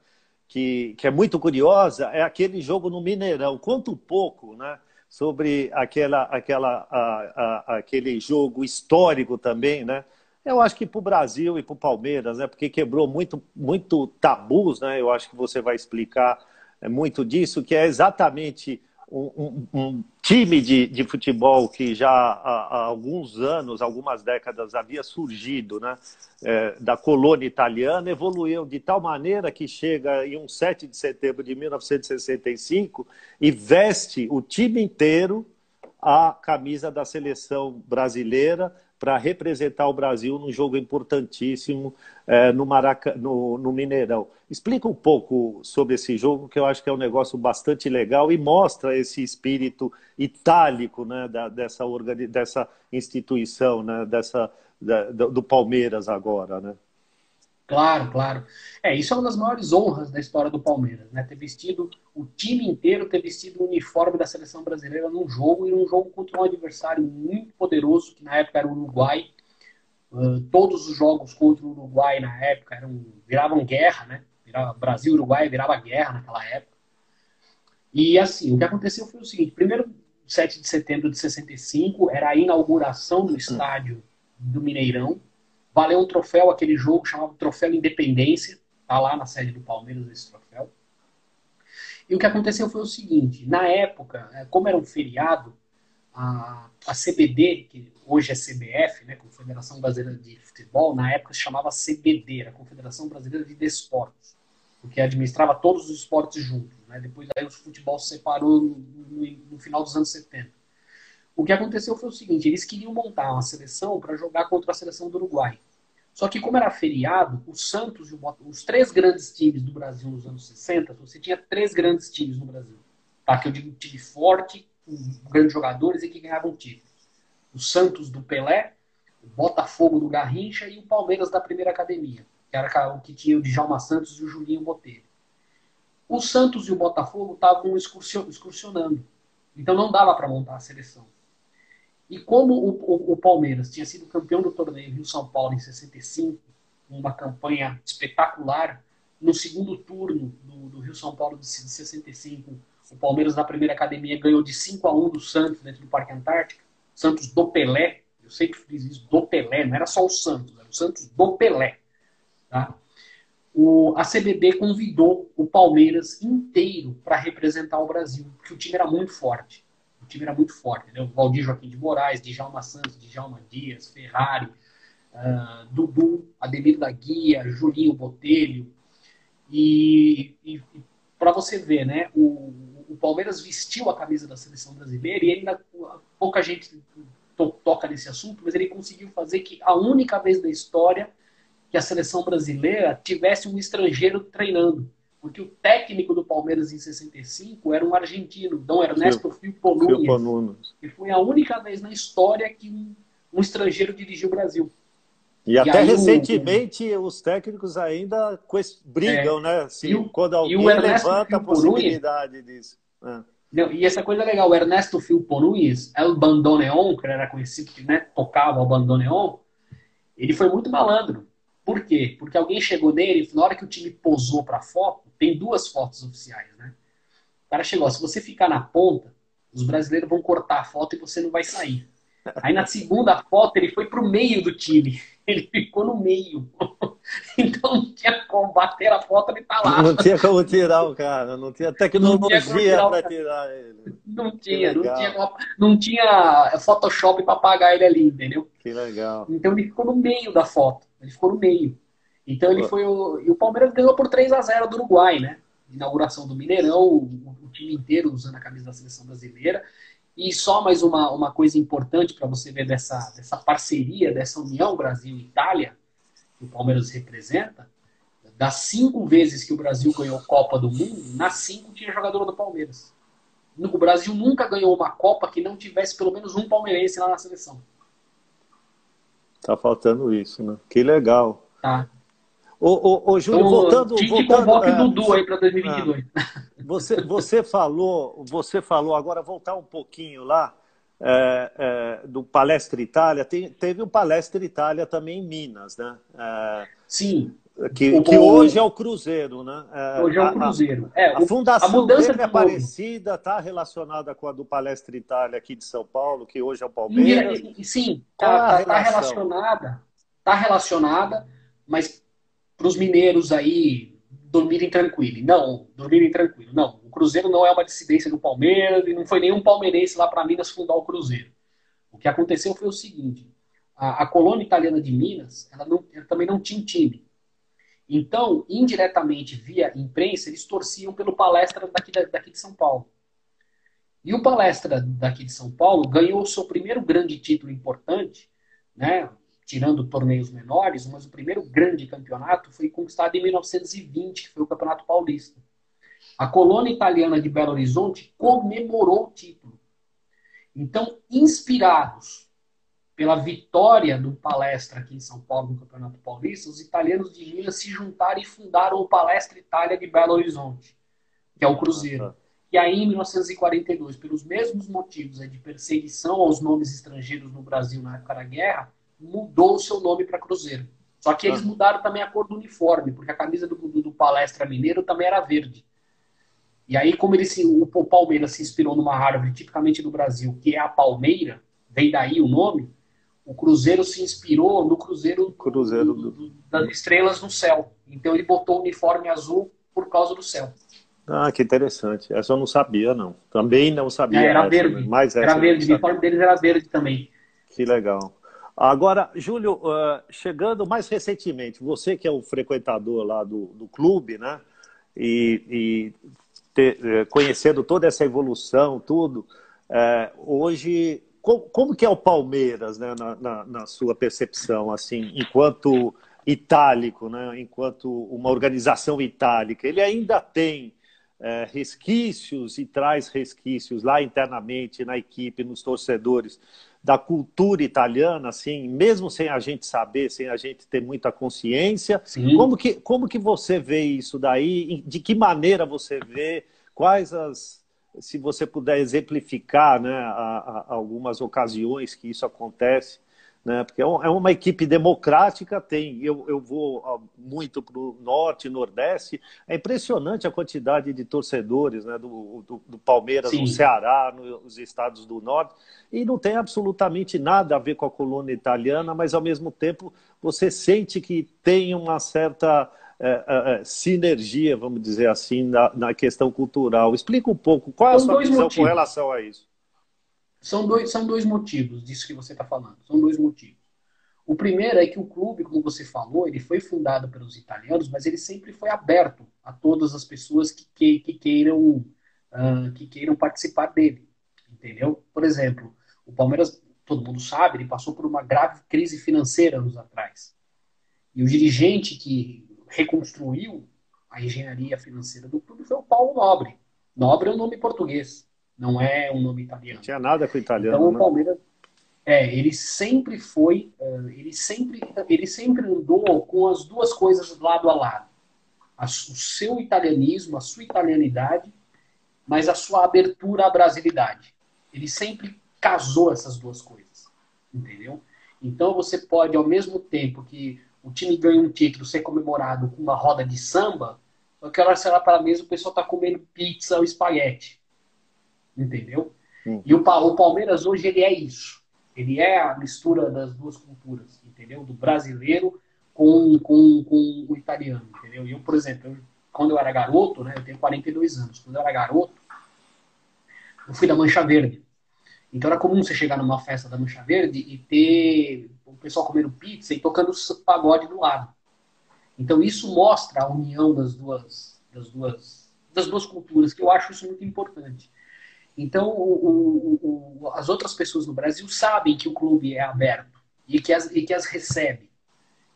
Que, que é muito curiosa, é aquele jogo no Mineirão. Conta um pouco, né? Sobre aquela, aquela, a, a, aquele jogo histórico também, né? Eu acho que para o Brasil e para o Palmeiras, né? Porque quebrou muito, muito tabus, né? Eu acho que você vai explicar é, muito disso, que é exatamente um, um, time de, de, futebol que já há, há, alguns anos, algumas décadas havia surgido né, é, da colônia italiana, evoluiu de tal maneira que chega em um 7 de setembro de 1965 e veste o time inteiro a camisa da seleção brasileira para representar o Brasil num jogo importantíssimo é, no, Maraca, no, no, Mineirão. Explica um pouco sobre esse jogo, que eu acho que é um negócio bastante legal e mostra esse espírito itálico né, da, dessa, organi dessa instituição, né, dessa, da, do Palmeiras agora. Né? Claro, claro. É, isso é uma das maiores honras da história do Palmeiras, né? Ter vestido o time inteiro, ter vestido o uniforme da seleção brasileira num jogo e num jogo contra um adversário muito poderoso, que na época era o Uruguai. Uh, todos os jogos contra o Uruguai na época eram, viravam guerra, né? Virava, Brasil e Uruguai virava guerra naquela época. E assim, o que aconteceu foi o seguinte: primeiro, 7 de setembro de 65, era a inauguração do estádio do Mineirão Valeu um troféu, aquele jogo chamado Troféu Independência. Tá lá na sede do Palmeiras esse troféu. E o que aconteceu foi o seguinte: na época, é, como era um feriado, a, a CBD, que hoje é CBF, né, Confederação Brasileira de Futebol, na época se chamava CBD, a Confederação Brasileira de Desportos, porque administrava todos os esportes juntos. Né? Depois aí o futebol se separou no, no, no final dos anos 70. O que aconteceu foi o seguinte: eles queriam montar uma seleção para jogar contra a seleção do Uruguai. Só que, como era feriado, o Santos e o os três grandes times do Brasil nos anos 60, você tinha três grandes times no Brasil. Tá? Que eu digo time forte, com grandes jogadores e que ganhavam títulos. O Santos do Pelé, o Botafogo do Garrincha e o Palmeiras da primeira academia, que era o que tinha o Djalma Santos e o Julinho Botelho. O Santos e o Botafogo estavam excursionando. Então não dava para montar a seleção. E como o, o, o, Palmeiras tinha sido campeão do torneio Rio-São Paulo em 65, uma campanha espetacular, no segundo turno do, do Rio-São Paulo de 65, o Palmeiras na primeira academia ganhou de 5 a 1 do Santos dentro do Parque Antártica. Santos do Pelé, eu sempre fiz isso, do Pelé, não era só o Santos, era o Santos do Pelé. Tá? O, a CBB convidou o Palmeiras inteiro para representar o Brasil, porque o time era muito forte time era muito forte, entendeu? Valdir Joaquim de Moraes, Djalma Santos, Djalma Dias, Ferrari, uh, Dudu, Ademir da Guia, Julinho Botelho. E, e, e para você ver, né, o, o, Palmeiras vestiu a camisa da seleção brasileira e ainda pouca gente to, toca nesse assunto, mas ele conseguiu fazer que a única vez da história que a seleção brasileira tivesse um estrangeiro treinando. Porque o técnico do Palmeiras em 65 era um argentino, Dom Ernesto Filpo Nunes. E foi a única vez na história que um, um estrangeiro dirigiu o Brasil. E, e até recentemente o, os técnicos ainda brigam, é, né? Se, o, quando alguém levanta a possibilidade Nunes, disso. É. Não, e essa coisa legal, o Ernesto Filpo Nunes, El Bandoneon, que era conhecido que né, tocava o bandoneon, ele foi muito malandro. Por quê? Porque alguém chegou nele, na hora que o time posou para foto, tem duas fotos oficiais, né? O cara chegou, se você ficar na ponta, os brasileiros vão cortar a foto e você não vai sair. [LAUGHS] Aí na segunda foto ele foi pro meio do time. [LAUGHS] Ele ficou no meio. [LAUGHS] Então não tinha como bater a foto e tá lá. Não tinha como tirar o cara, não tinha tecnologia para tirar ele. Não tinha, não tinha, não tinha Photoshop para apagar ele ali, entendeu? Que legal. Então ele ficou no meio da foto. Ele ficou no meio. Então ele foi o. E o Palmeiras ganhou por 3 a 0 do Uruguai, né? Inauguração do Mineirão, o, o time inteiro usando a camisa da seleção brasileira. E só mais uma, uma coisa importante para você ver dessa, dessa parceria, dessa união Brasil-Itália, que o Palmeiras representa, Das cinco vezes que o Brasil ganhou Copa do Mundo, nas cinco tinha jogador do Palmeiras. O Brasil nunca ganhou uma Copa que não tivesse pelo menos um palmeirense lá na seleção. Tá faltando isso, né? Que legal. Tá. Ô, ô, ô Júlio, então, voltando. Tite voltando, convoque é, Dudu aí para 2022. É, você, você, falou, você falou, agora voltar um pouquinho lá, é, é, do Palestra Itália. Tem, teve um Palestra Itália também em Minas, né? É, Sim. Que, o, que hoje é o Cruzeiro, né? É, hoje é o Cruzeiro. A, a fundação a mudança dele é parecida, está relacionada com a do Palestra Itália aqui de São Paulo, que hoje é o Palmeiras. Sim, está tá, tá relacionada. Está relacionada, mas para os mineiros aí dormirem tranquilo. Não, dormirem tranquilo. Não, o Cruzeiro não é uma dissidência do Palmeiras e não foi nenhum palmeirense lá para Minas fundar o Cruzeiro. O que aconteceu foi o seguinte: a, a colônia italiana de Minas, ela, não, ela também não tinha time. Então, indiretamente, via imprensa, eles torciam pelo palestra daqui, daqui de São Paulo. E o palestra daqui de São Paulo ganhou o seu primeiro grande título importante, né, tirando torneios menores, mas o primeiro grande campeonato foi conquistado em 1920, que foi o Campeonato Paulista. A colônia italiana de Belo Horizonte comemorou o título. Então, inspirados pela vitória do Palestra aqui em São Paulo no Campeonato Paulista, os italianos de Minas se juntaram e fundaram o Palestra Itália de Belo Horizonte, que é o Cruzeiro. E aí, em 1942, pelos mesmos motivos de perseguição aos nomes estrangeiros no Brasil na época da guerra, mudou o seu nome para Cruzeiro. Só que eles mudaram também a cor do uniforme, porque a camisa do, do, do Palestra Mineiro também era verde. E aí, como ele se, o Palmeiras se inspirou numa árvore tipicamente do Brasil, que é a palmeira, vem daí o nome, o Cruzeiro se inspirou no Cruzeiro, Cruzeiro do, do, das estrelas no céu. Então ele botou o uniforme azul por causa do céu. Ah, que interessante. Essa eu não sabia, não. Também não sabia. É, era essa, verde. Mas era verde. O uniforme deles era verde também. Que legal. Agora, Júlio, uh, chegando mais recentemente, você que é o frequentador lá do, do clube, né? E, e ter, uh, conhecendo toda essa evolução, tudo, uh, hoje como, como que é o Palmeiras, né, na, na, na, sua percepção, assim, enquanto itálico, né, enquanto uma organização itálica? Ele ainda tem é, resquícios e traz resquícios lá internamente na equipe, nos torcedores, da cultura italiana, assim, mesmo sem a gente saber, sem a gente ter muita consciência. Sim. Como que, como que você vê isso daí? De que maneira você vê? Quais as se você puder exemplificar né, a, a algumas ocasiões que isso acontece, né, porque é, é uma equipe democrática, tem, eu, eu vou muito para o norte e nordeste, é impressionante a quantidade de torcedores né, do, do, do Palmeiras Sim. no Ceará, nos estados do norte, e não tem absolutamente nada a ver com a colônia italiana, mas ao mesmo tempo você sente que tem uma certa é, é, sinergia, vamos dizer assim, na, na, questão cultural. Explica um pouco qual é a sua visão motivos. com relação a isso. São dois, são dois motivos disso que você está falando. São dois motivos. O primeiro é que o clube, como você falou, ele foi fundado pelos italianos, mas ele sempre foi aberto a todas as pessoas que, que, que queiram, uh, que queiram participar dele. Entendeu? Por exemplo, o Palmeiras, todo mundo sabe, ele passou por uma grave crise financeira anos atrás. E o dirigente que reconstruiu a engenharia financeira do clube foi o Paulo Nobre. Nobre é um nome português, não é um nome italiano. Não tinha nada com italiano. Então né? o Palmeiras, é, ele sempre foi, eh, ele sempre, ele sempre andou com as duas coisas lado a lado. o seu italianismo, a sua italianidade, mas a sua abertura à brasilidade. Ele sempre casou essas duas coisas, entendeu? Então você pode, ao mesmo tempo que o time ganha um título ser comemorado com uma roda de samba, só que você lá para a mesa o pessoal tá comendo pizza ou espaguete. Entendeu? Hum. E o, o Palmeiras hoje ele é isso. Ele é a mistura das duas culturas, entendeu? Do brasileiro com, com, com o italiano, entendeu? E eu, por exemplo, eu, quando eu era garoto, né, eu tenho 42 anos, quando eu era garoto, eu fui da Mancha Verde. Então era comum você chegar numa festa da Mancha Verde e ter o pessoal comendo pizza e tocando pagode do lado. Então isso mostra a união das duas, das duas, das duas culturas, que eu acho isso muito importante. Então o, o, o, as outras pessoas no Brasil sabem que o clube é aberto e que as, e que as recebe.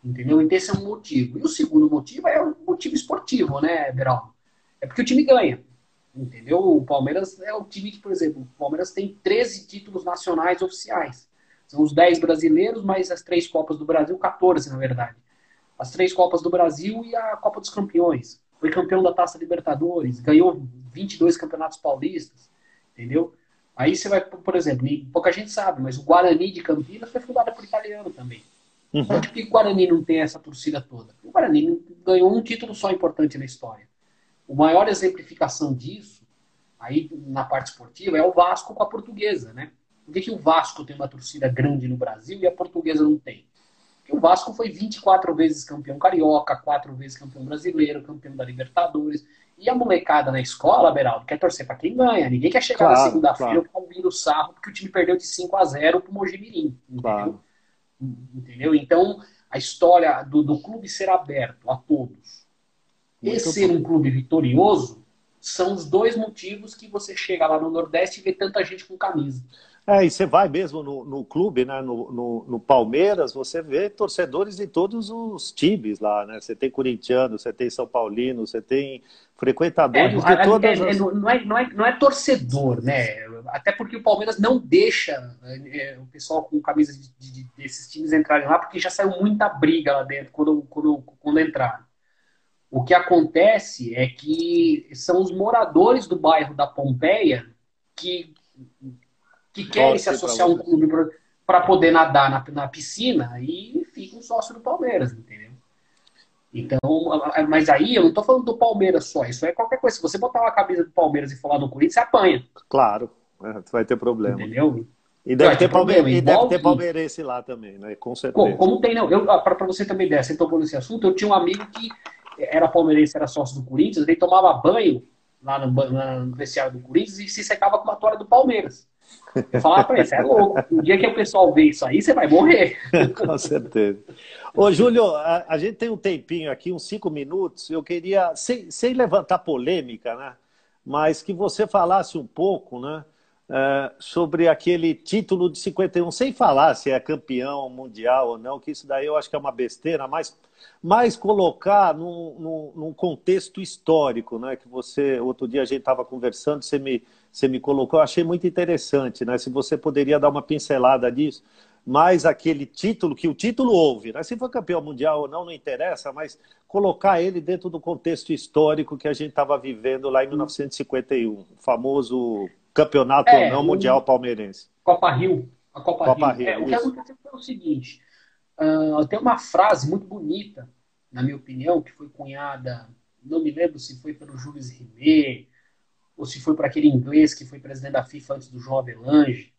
Entendeu? Então esse é um motivo. E o segundo motivo é o motivo esportivo, né, Beraldo? É porque o time ganha. Entendeu? O Palmeiras é o time que, por exemplo, o Palmeiras tem 13 títulos nacionais oficiais. São os 10 brasileiros, mais as três Copas do Brasil, 14, na verdade. As três Copas do Brasil e a Copa dos Campeões. Foi campeão da Taça Libertadores, ganhou 22 campeonatos paulistas, entendeu? Aí você vai, por exemplo, pouca gente sabe, mas o Guarani de Campinas foi fundado por italiano também. Uhum. Então, por que o Guarani não tem essa torcida toda? O Guarani ganhou um título só importante na história. O maior exemplificação disso, aí na parte esportiva, é o Vasco com a portuguesa, né? Por que, que o Vasco tem uma torcida grande no Brasil e a portuguesa não tem? Porque o Vasco foi 24 vezes campeão carioca, quatro vezes campeão brasileiro, campeão da Libertadores. E a molecada na escola, Beraldo, quer torcer para quem ganha. Ninguém quer chegar claro, na segunda-feira claro. com o sarro porque o time perdeu de 5 a 0 pro Mojimirim. Entendeu? Claro. Entendeu? Então, a história do, do clube ser aberto a todos Muito e ser bom. um clube vitorioso são os dois motivos que você chega lá no Nordeste e vê tanta gente com camisa. É, e você vai mesmo no, no clube, né, no, no, no, Palmeiras, você vê torcedores de todos os times lá, né? Você tem corintiano, você tem São Paulino, você tem frequentadores é, de todas é, as... Não é, não, é, não é torcedor, né? Até porque o Palmeiras não deixa é, o pessoal com camisa de, de, desses times entrarem lá, porque já saiu muita briga lá dentro quando, quando, quando entraram. O que acontece é que são os moradores do bairro da Pompeia que que querem se associar a um clube para poder nadar na, na piscina e fica um sócio do Palmeiras, entendeu? Então, mas aí eu não estou falando do Palmeiras só, isso é qualquer coisa. Se você botar uma camisa do Palmeiras e falar do Corinthians, você apanha. Claro, é, vai ter problema. Entendeu? E deve, ter, problema, e deve ter palmeirense lá também, né? Com certeza. Como, como tem, não. Para você também ideia, você tocou nesse assunto, eu tinha um amigo que era palmeirense, era sócio do Corinthians, ele tomava banho lá no, no vestiário do Corinthians e se secava com uma toalha do Palmeiras. Eu falava pra ele, você é louco. O dia que o pessoal vê isso aí, você vai morrer. [LAUGHS] Com certeza. Ô, Júlio, a, a, gente tem um tempinho aqui, uns cinco minutos. Eu queria, sem, sem levantar polêmica, né? Mas que você falasse um pouco, né? É, sobre aquele título de 51, sem falar se é campeão mundial ou não, que isso daí eu acho que é uma besteira, mas, mas colocar num, num, num contexto histórico, né? Que você, outro dia a gente estava conversando, você me, você me colocou, eu achei muito interessante, né? Se você poderia dar uma pincelada disso, mas aquele título, que o título houve, né? Se for campeão mundial ou não, não interessa, mas colocar ele dentro do contexto histórico que a gente estava vivendo lá em 1951, o famoso campeonato é, não mundial palmeirense. Copa Rio. A Copa, Copa Rio. Rio é, o que aconteceu foi o seguinte: uh, tem uma frase muito bonita, na minha opinião, que foi cunhada, não me lembro se foi pelo Jules Rimet, ou se foi para aquele inglês que foi presidente da FIFA antes do João Avelange,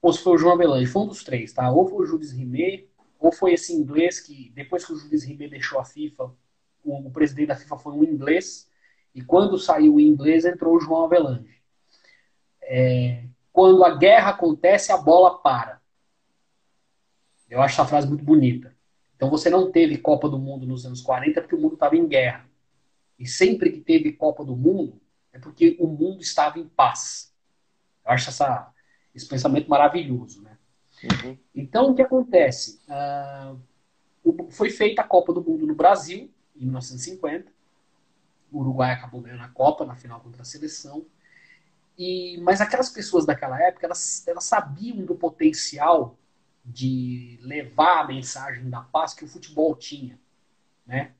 ou se foi o João Avelange, foi um dos três, tá? Ou foi o Jules Rimet, ou foi esse inglês que, depois que o Jules Rimet deixou a FIFA, o, o presidente da FIFA foi um inglês, e quando saiu o inglês entrou o João Avelange. É, quando a guerra acontece, a bola para. Eu acho essa frase muito bonita. Então você não teve Copa do Mundo nos anos 40 porque o mundo estava em guerra. E sempre que teve Copa do Mundo é porque o mundo estava em paz. Eu acho essa, esse pensamento maravilhoso. Né? Uhum. Então o que acontece? Uh, foi feita a Copa do Mundo no Brasil, em 1950. O Uruguai acabou ganhando a Copa na final contra a seleção. E, mas aquelas pessoas daquela época, elas, elas sabiam do potencial de levar a mensagem da paz que o futebol tinha, né?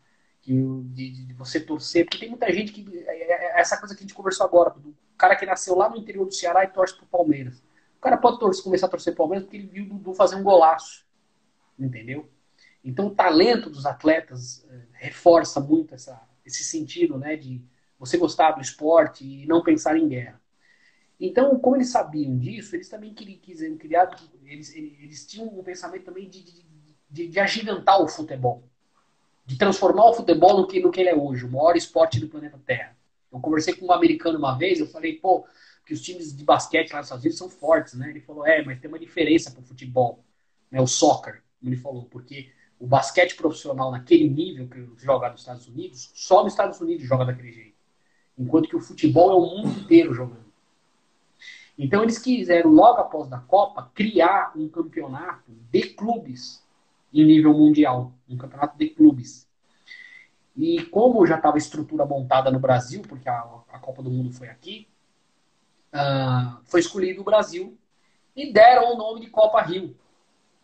De, de, você torcer, porque tem muita gente que. É, é essa coisa que a gente conversou agora, do cara que nasceu lá no interior do Ceará e torce pro Palmeiras. O cara pode torcer, começar a torcer pro Palmeiras porque ele viu o Dudu fazer um golaço. Entendeu? Então o talento dos atletas reforça muito essa, esse sentido, né? De você gostar do esporte e não pensar em guerra. Então, como eles sabiam disso, eles também queriam criar, eles, eles tinham um pensamento também de, de, de, de, agigantar o futebol, de transformar o futebol no que, no que ele é hoje, o maior esporte do planeta Terra. Eu conversei com um americano uma vez, eu falei, pô, que os times de basquete lá nos Estados Unidos são fortes, né? Ele falou, é, mas tem uma diferença para o futebol, né? O soccer, ele falou, porque o basquete profissional naquele nível que joga nos Estados Unidos, só nos Estados Unidos joga daquele jeito. Enquanto que o futebol é o mundo inteiro jogando. Então eles quiseram, logo após da Copa, criar um campeonato de clubes em nível mundial. Um campeonato de clubes. E como já estava a estrutura montada no Brasil, porque a, a Copa do Mundo foi aqui, uh, foi escolhido o Brasil e deram o nome de Copa Rio.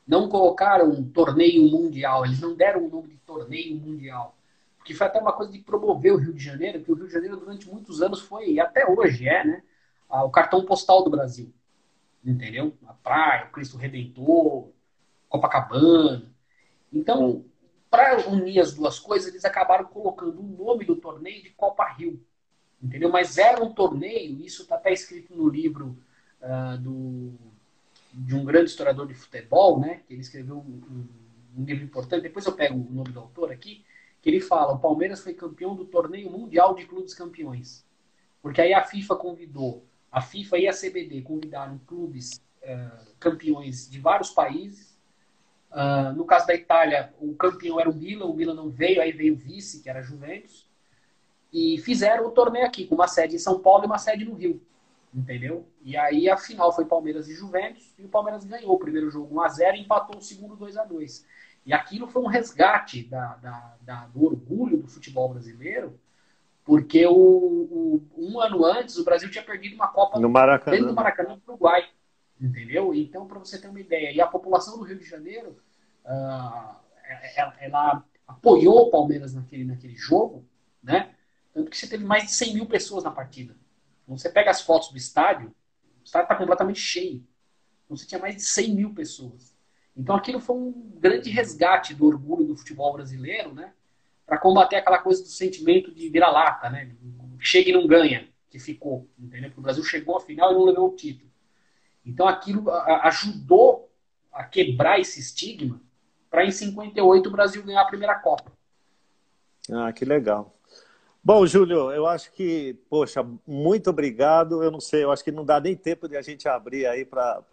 Não colocaram um torneio mundial, eles não deram o nome de torneio mundial. Porque foi até uma coisa de promover o Rio de Janeiro, que o Rio de Janeiro durante muitos anos foi, e até hoje é, né? o cartão postal do Brasil. Entendeu? A praia, o Cristo Redentor, Copacabana. Então, para unir as duas coisas, eles acabaram colocando o nome do torneio de Copa Rio. Entendeu? Mas era um torneio, isso está até escrito no livro uh, do, de um grande historiador de futebol, né? Que ele escreveu um, um, livro importante. Depois eu pego o nome do autor aqui, que ele fala: o Palmeiras foi campeão do torneio mundial de clubes campeões. Porque aí a FIFA convidou, a FIFA e a CBD convidaram clubes uh, campeões de vários países Uh, no caso da Itália, o campeão era o Milan, o Milan não veio, aí veio o vice, que era a Juventus. E fizeram o torneio aqui, com uma sede em São Paulo e uma sede no Rio. Entendeu? E aí a final foi Palmeiras e Juventus, e o Palmeiras ganhou o primeiro jogo 1x0 e empatou o segundo 2x2. E aquilo foi um resgate da, da, da, do orgulho do futebol brasileiro, porque o, o, um ano antes o Brasil tinha perdido uma Copa no Maracanã. dentro do Maracanã do Uruguai. Entendeu? Então, para você ter uma ideia, e a população do Rio de Janeiro, uh, ela, ela, apoiou o Palmeiras naquele, naquele jogo, né? Tanto que você teve mais de 100 mil pessoas na partida. Você pega as fotos do estádio, o estádio está completamente cheio. Então, você tinha mais de 100 mil pessoas. Então, aquilo foi um grande resgate do orgulho do futebol brasileiro, né? Para combater aquela coisa do sentimento de vira-lata, né? Chega e não ganha, que ficou, entendeu? Porque o Brasil chegou à final e não levou o título. Então aquilo ajudou a quebrar esse estigma para em 58 o Brasil ganhar a primeira Copa. Ah, que legal. Bom, Júlio, eu acho que, poxa, muito obrigado. Eu não sei, eu acho que não dá nem tempo de a gente abrir aí para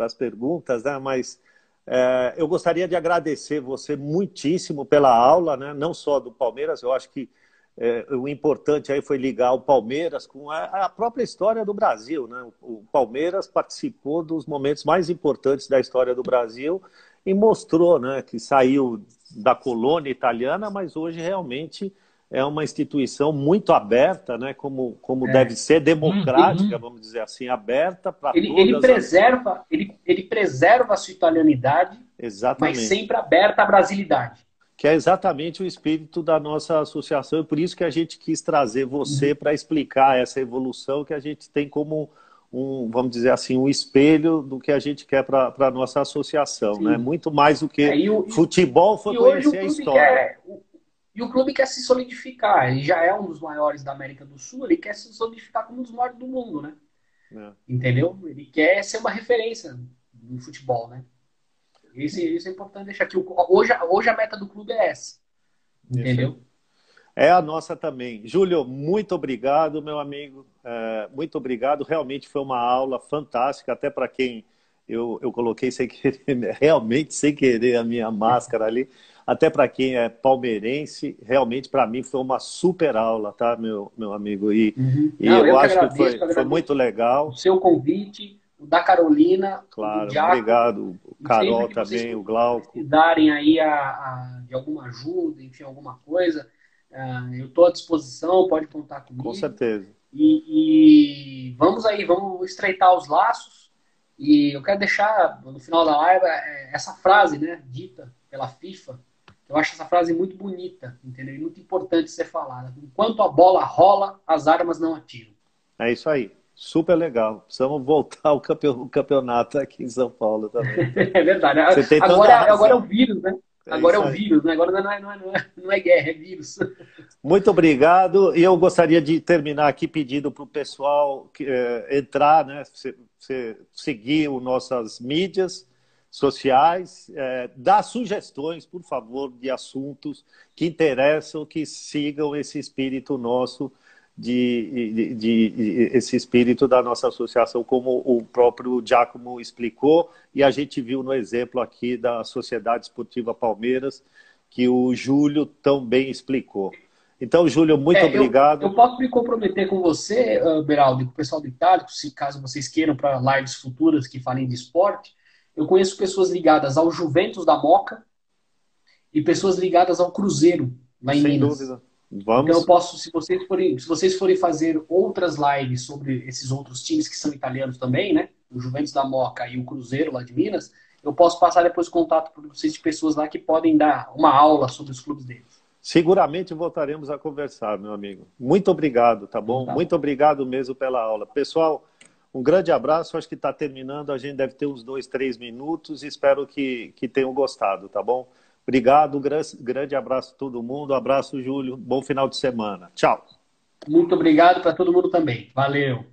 as perguntas, né? Mas é, eu gostaria de agradecer você muitíssimo pela aula, né? Não só do Palmeiras, eu acho que é, o importante aí foi ligar o Palmeiras com a, a, própria história do Brasil. Né? O Palmeiras participou dos momentos mais importantes da história do Brasil e mostrou né, que saiu da colônia italiana, mas hoje realmente é uma instituição muito aberta, né, como, como é. deve ser, democrática, uhum. vamos dizer assim, aberta para ele, ele preserva as... ele, ele preserva a sua italianidade, Exatamente. mas sempre aberta à brasilidade que é exatamente o espírito da nossa associação, e por isso que a gente quis trazer você uhum. para explicar essa evolução que a gente tem como um, vamos dizer assim, um espelho do que a gente quer para a nossa associação, Sim. né? Muito mais do que é, o, futebol foi conhecer a história. Quer, o, e o clube quer se solidificar, ele já é um dos maiores da América do Sul, ele quer se solidificar como um dos maiores do mundo, né? É. Entendeu? Ele quer ser uma referência no futebol, né? Isso, isso é importante deixar aqui. Hoje, hoje a meta do clube é essa. Entendeu? É a nossa também. Júlio, muito obrigado, meu amigo. É, muito obrigado. Realmente foi uma aula fantástica, até para quem eu, eu coloquei sem querer, [LAUGHS] realmente sem querer a minha máscara ali. Até para quem é palmeirense, realmente para mim foi uma super aula, tá, meu, meu amigo? E, uhum. e Não, eu, eu acho que, agradeço, que foi, foi muito legal. O seu convite o da Carolina. Claro, do obrigado. O Carol também, o Glauco. darem aí a, a, de alguma ajuda, enfim, alguma coisa, uh, eu estou à disposição, pode contar comigo. Com certeza. E, e, vamos aí, vamos estreitar os laços. E eu quero deixar no final da live é, essa frase, né, dita pela FIFA. Eu acho essa frase muito bonita, entendeu? E muito importante ser falada. Enquanto a bola rola, as armas não atiram. É isso aí. Super legal. Precisamos voltar ao campeonato aqui em São Paulo também. [LAUGHS] É verdade. Agora, agora é o vírus, né? É agora é o vírus, né? Agora não é, não, é, não, é, não é guerra, é vírus. Muito obrigado. E eu gostaria de terminar aqui pedindo para o pessoal que, é, entrar, né? Se, se, seguir as nossas mídias sociais, é, dar sugestões, por favor, de assuntos que interessam, que sigam esse espírito nosso de, de, de, esse espírito da nossa associação, como o próprio Giacomo explicou, e a gente viu no exemplo aqui da Sociedade Esportiva Palmeiras, que o Júlio tão bem explicou. Então, Júlio, muito é, obrigado. Eu, eu, posso me comprometer com você, uh, Beraldo, e com o pessoal do Itálico, se caso vocês queiram para lives futuras que falem de esporte. Eu conheço pessoas ligadas ao Juventus da Moca e pessoas ligadas ao Cruzeiro lá em Sem Minas. dúvida. Vamos. Então eu posso, se vocês forem, se vocês forem fazer outras lives sobre esses outros times que são italianos também, né? O Juventus da Moca e o Cruzeiro lá de Minas, eu posso passar depois contato para vocês de pessoas lá que podem dar uma aula sobre os clubes deles. Seguramente voltaremos a conversar, meu amigo. Muito obrigado, tá bom? Tá. Muito obrigado mesmo pela aula. Pessoal, um grande abraço. Acho que está terminando. A gente deve ter uns dois, três minutos. Espero que, que tenham gostado, tá bom? Obrigado. Grande abraço a todo mundo. Abraço, Júlio. Bom final de semana. Tchau. Muito obrigado para todo mundo também. Valeu.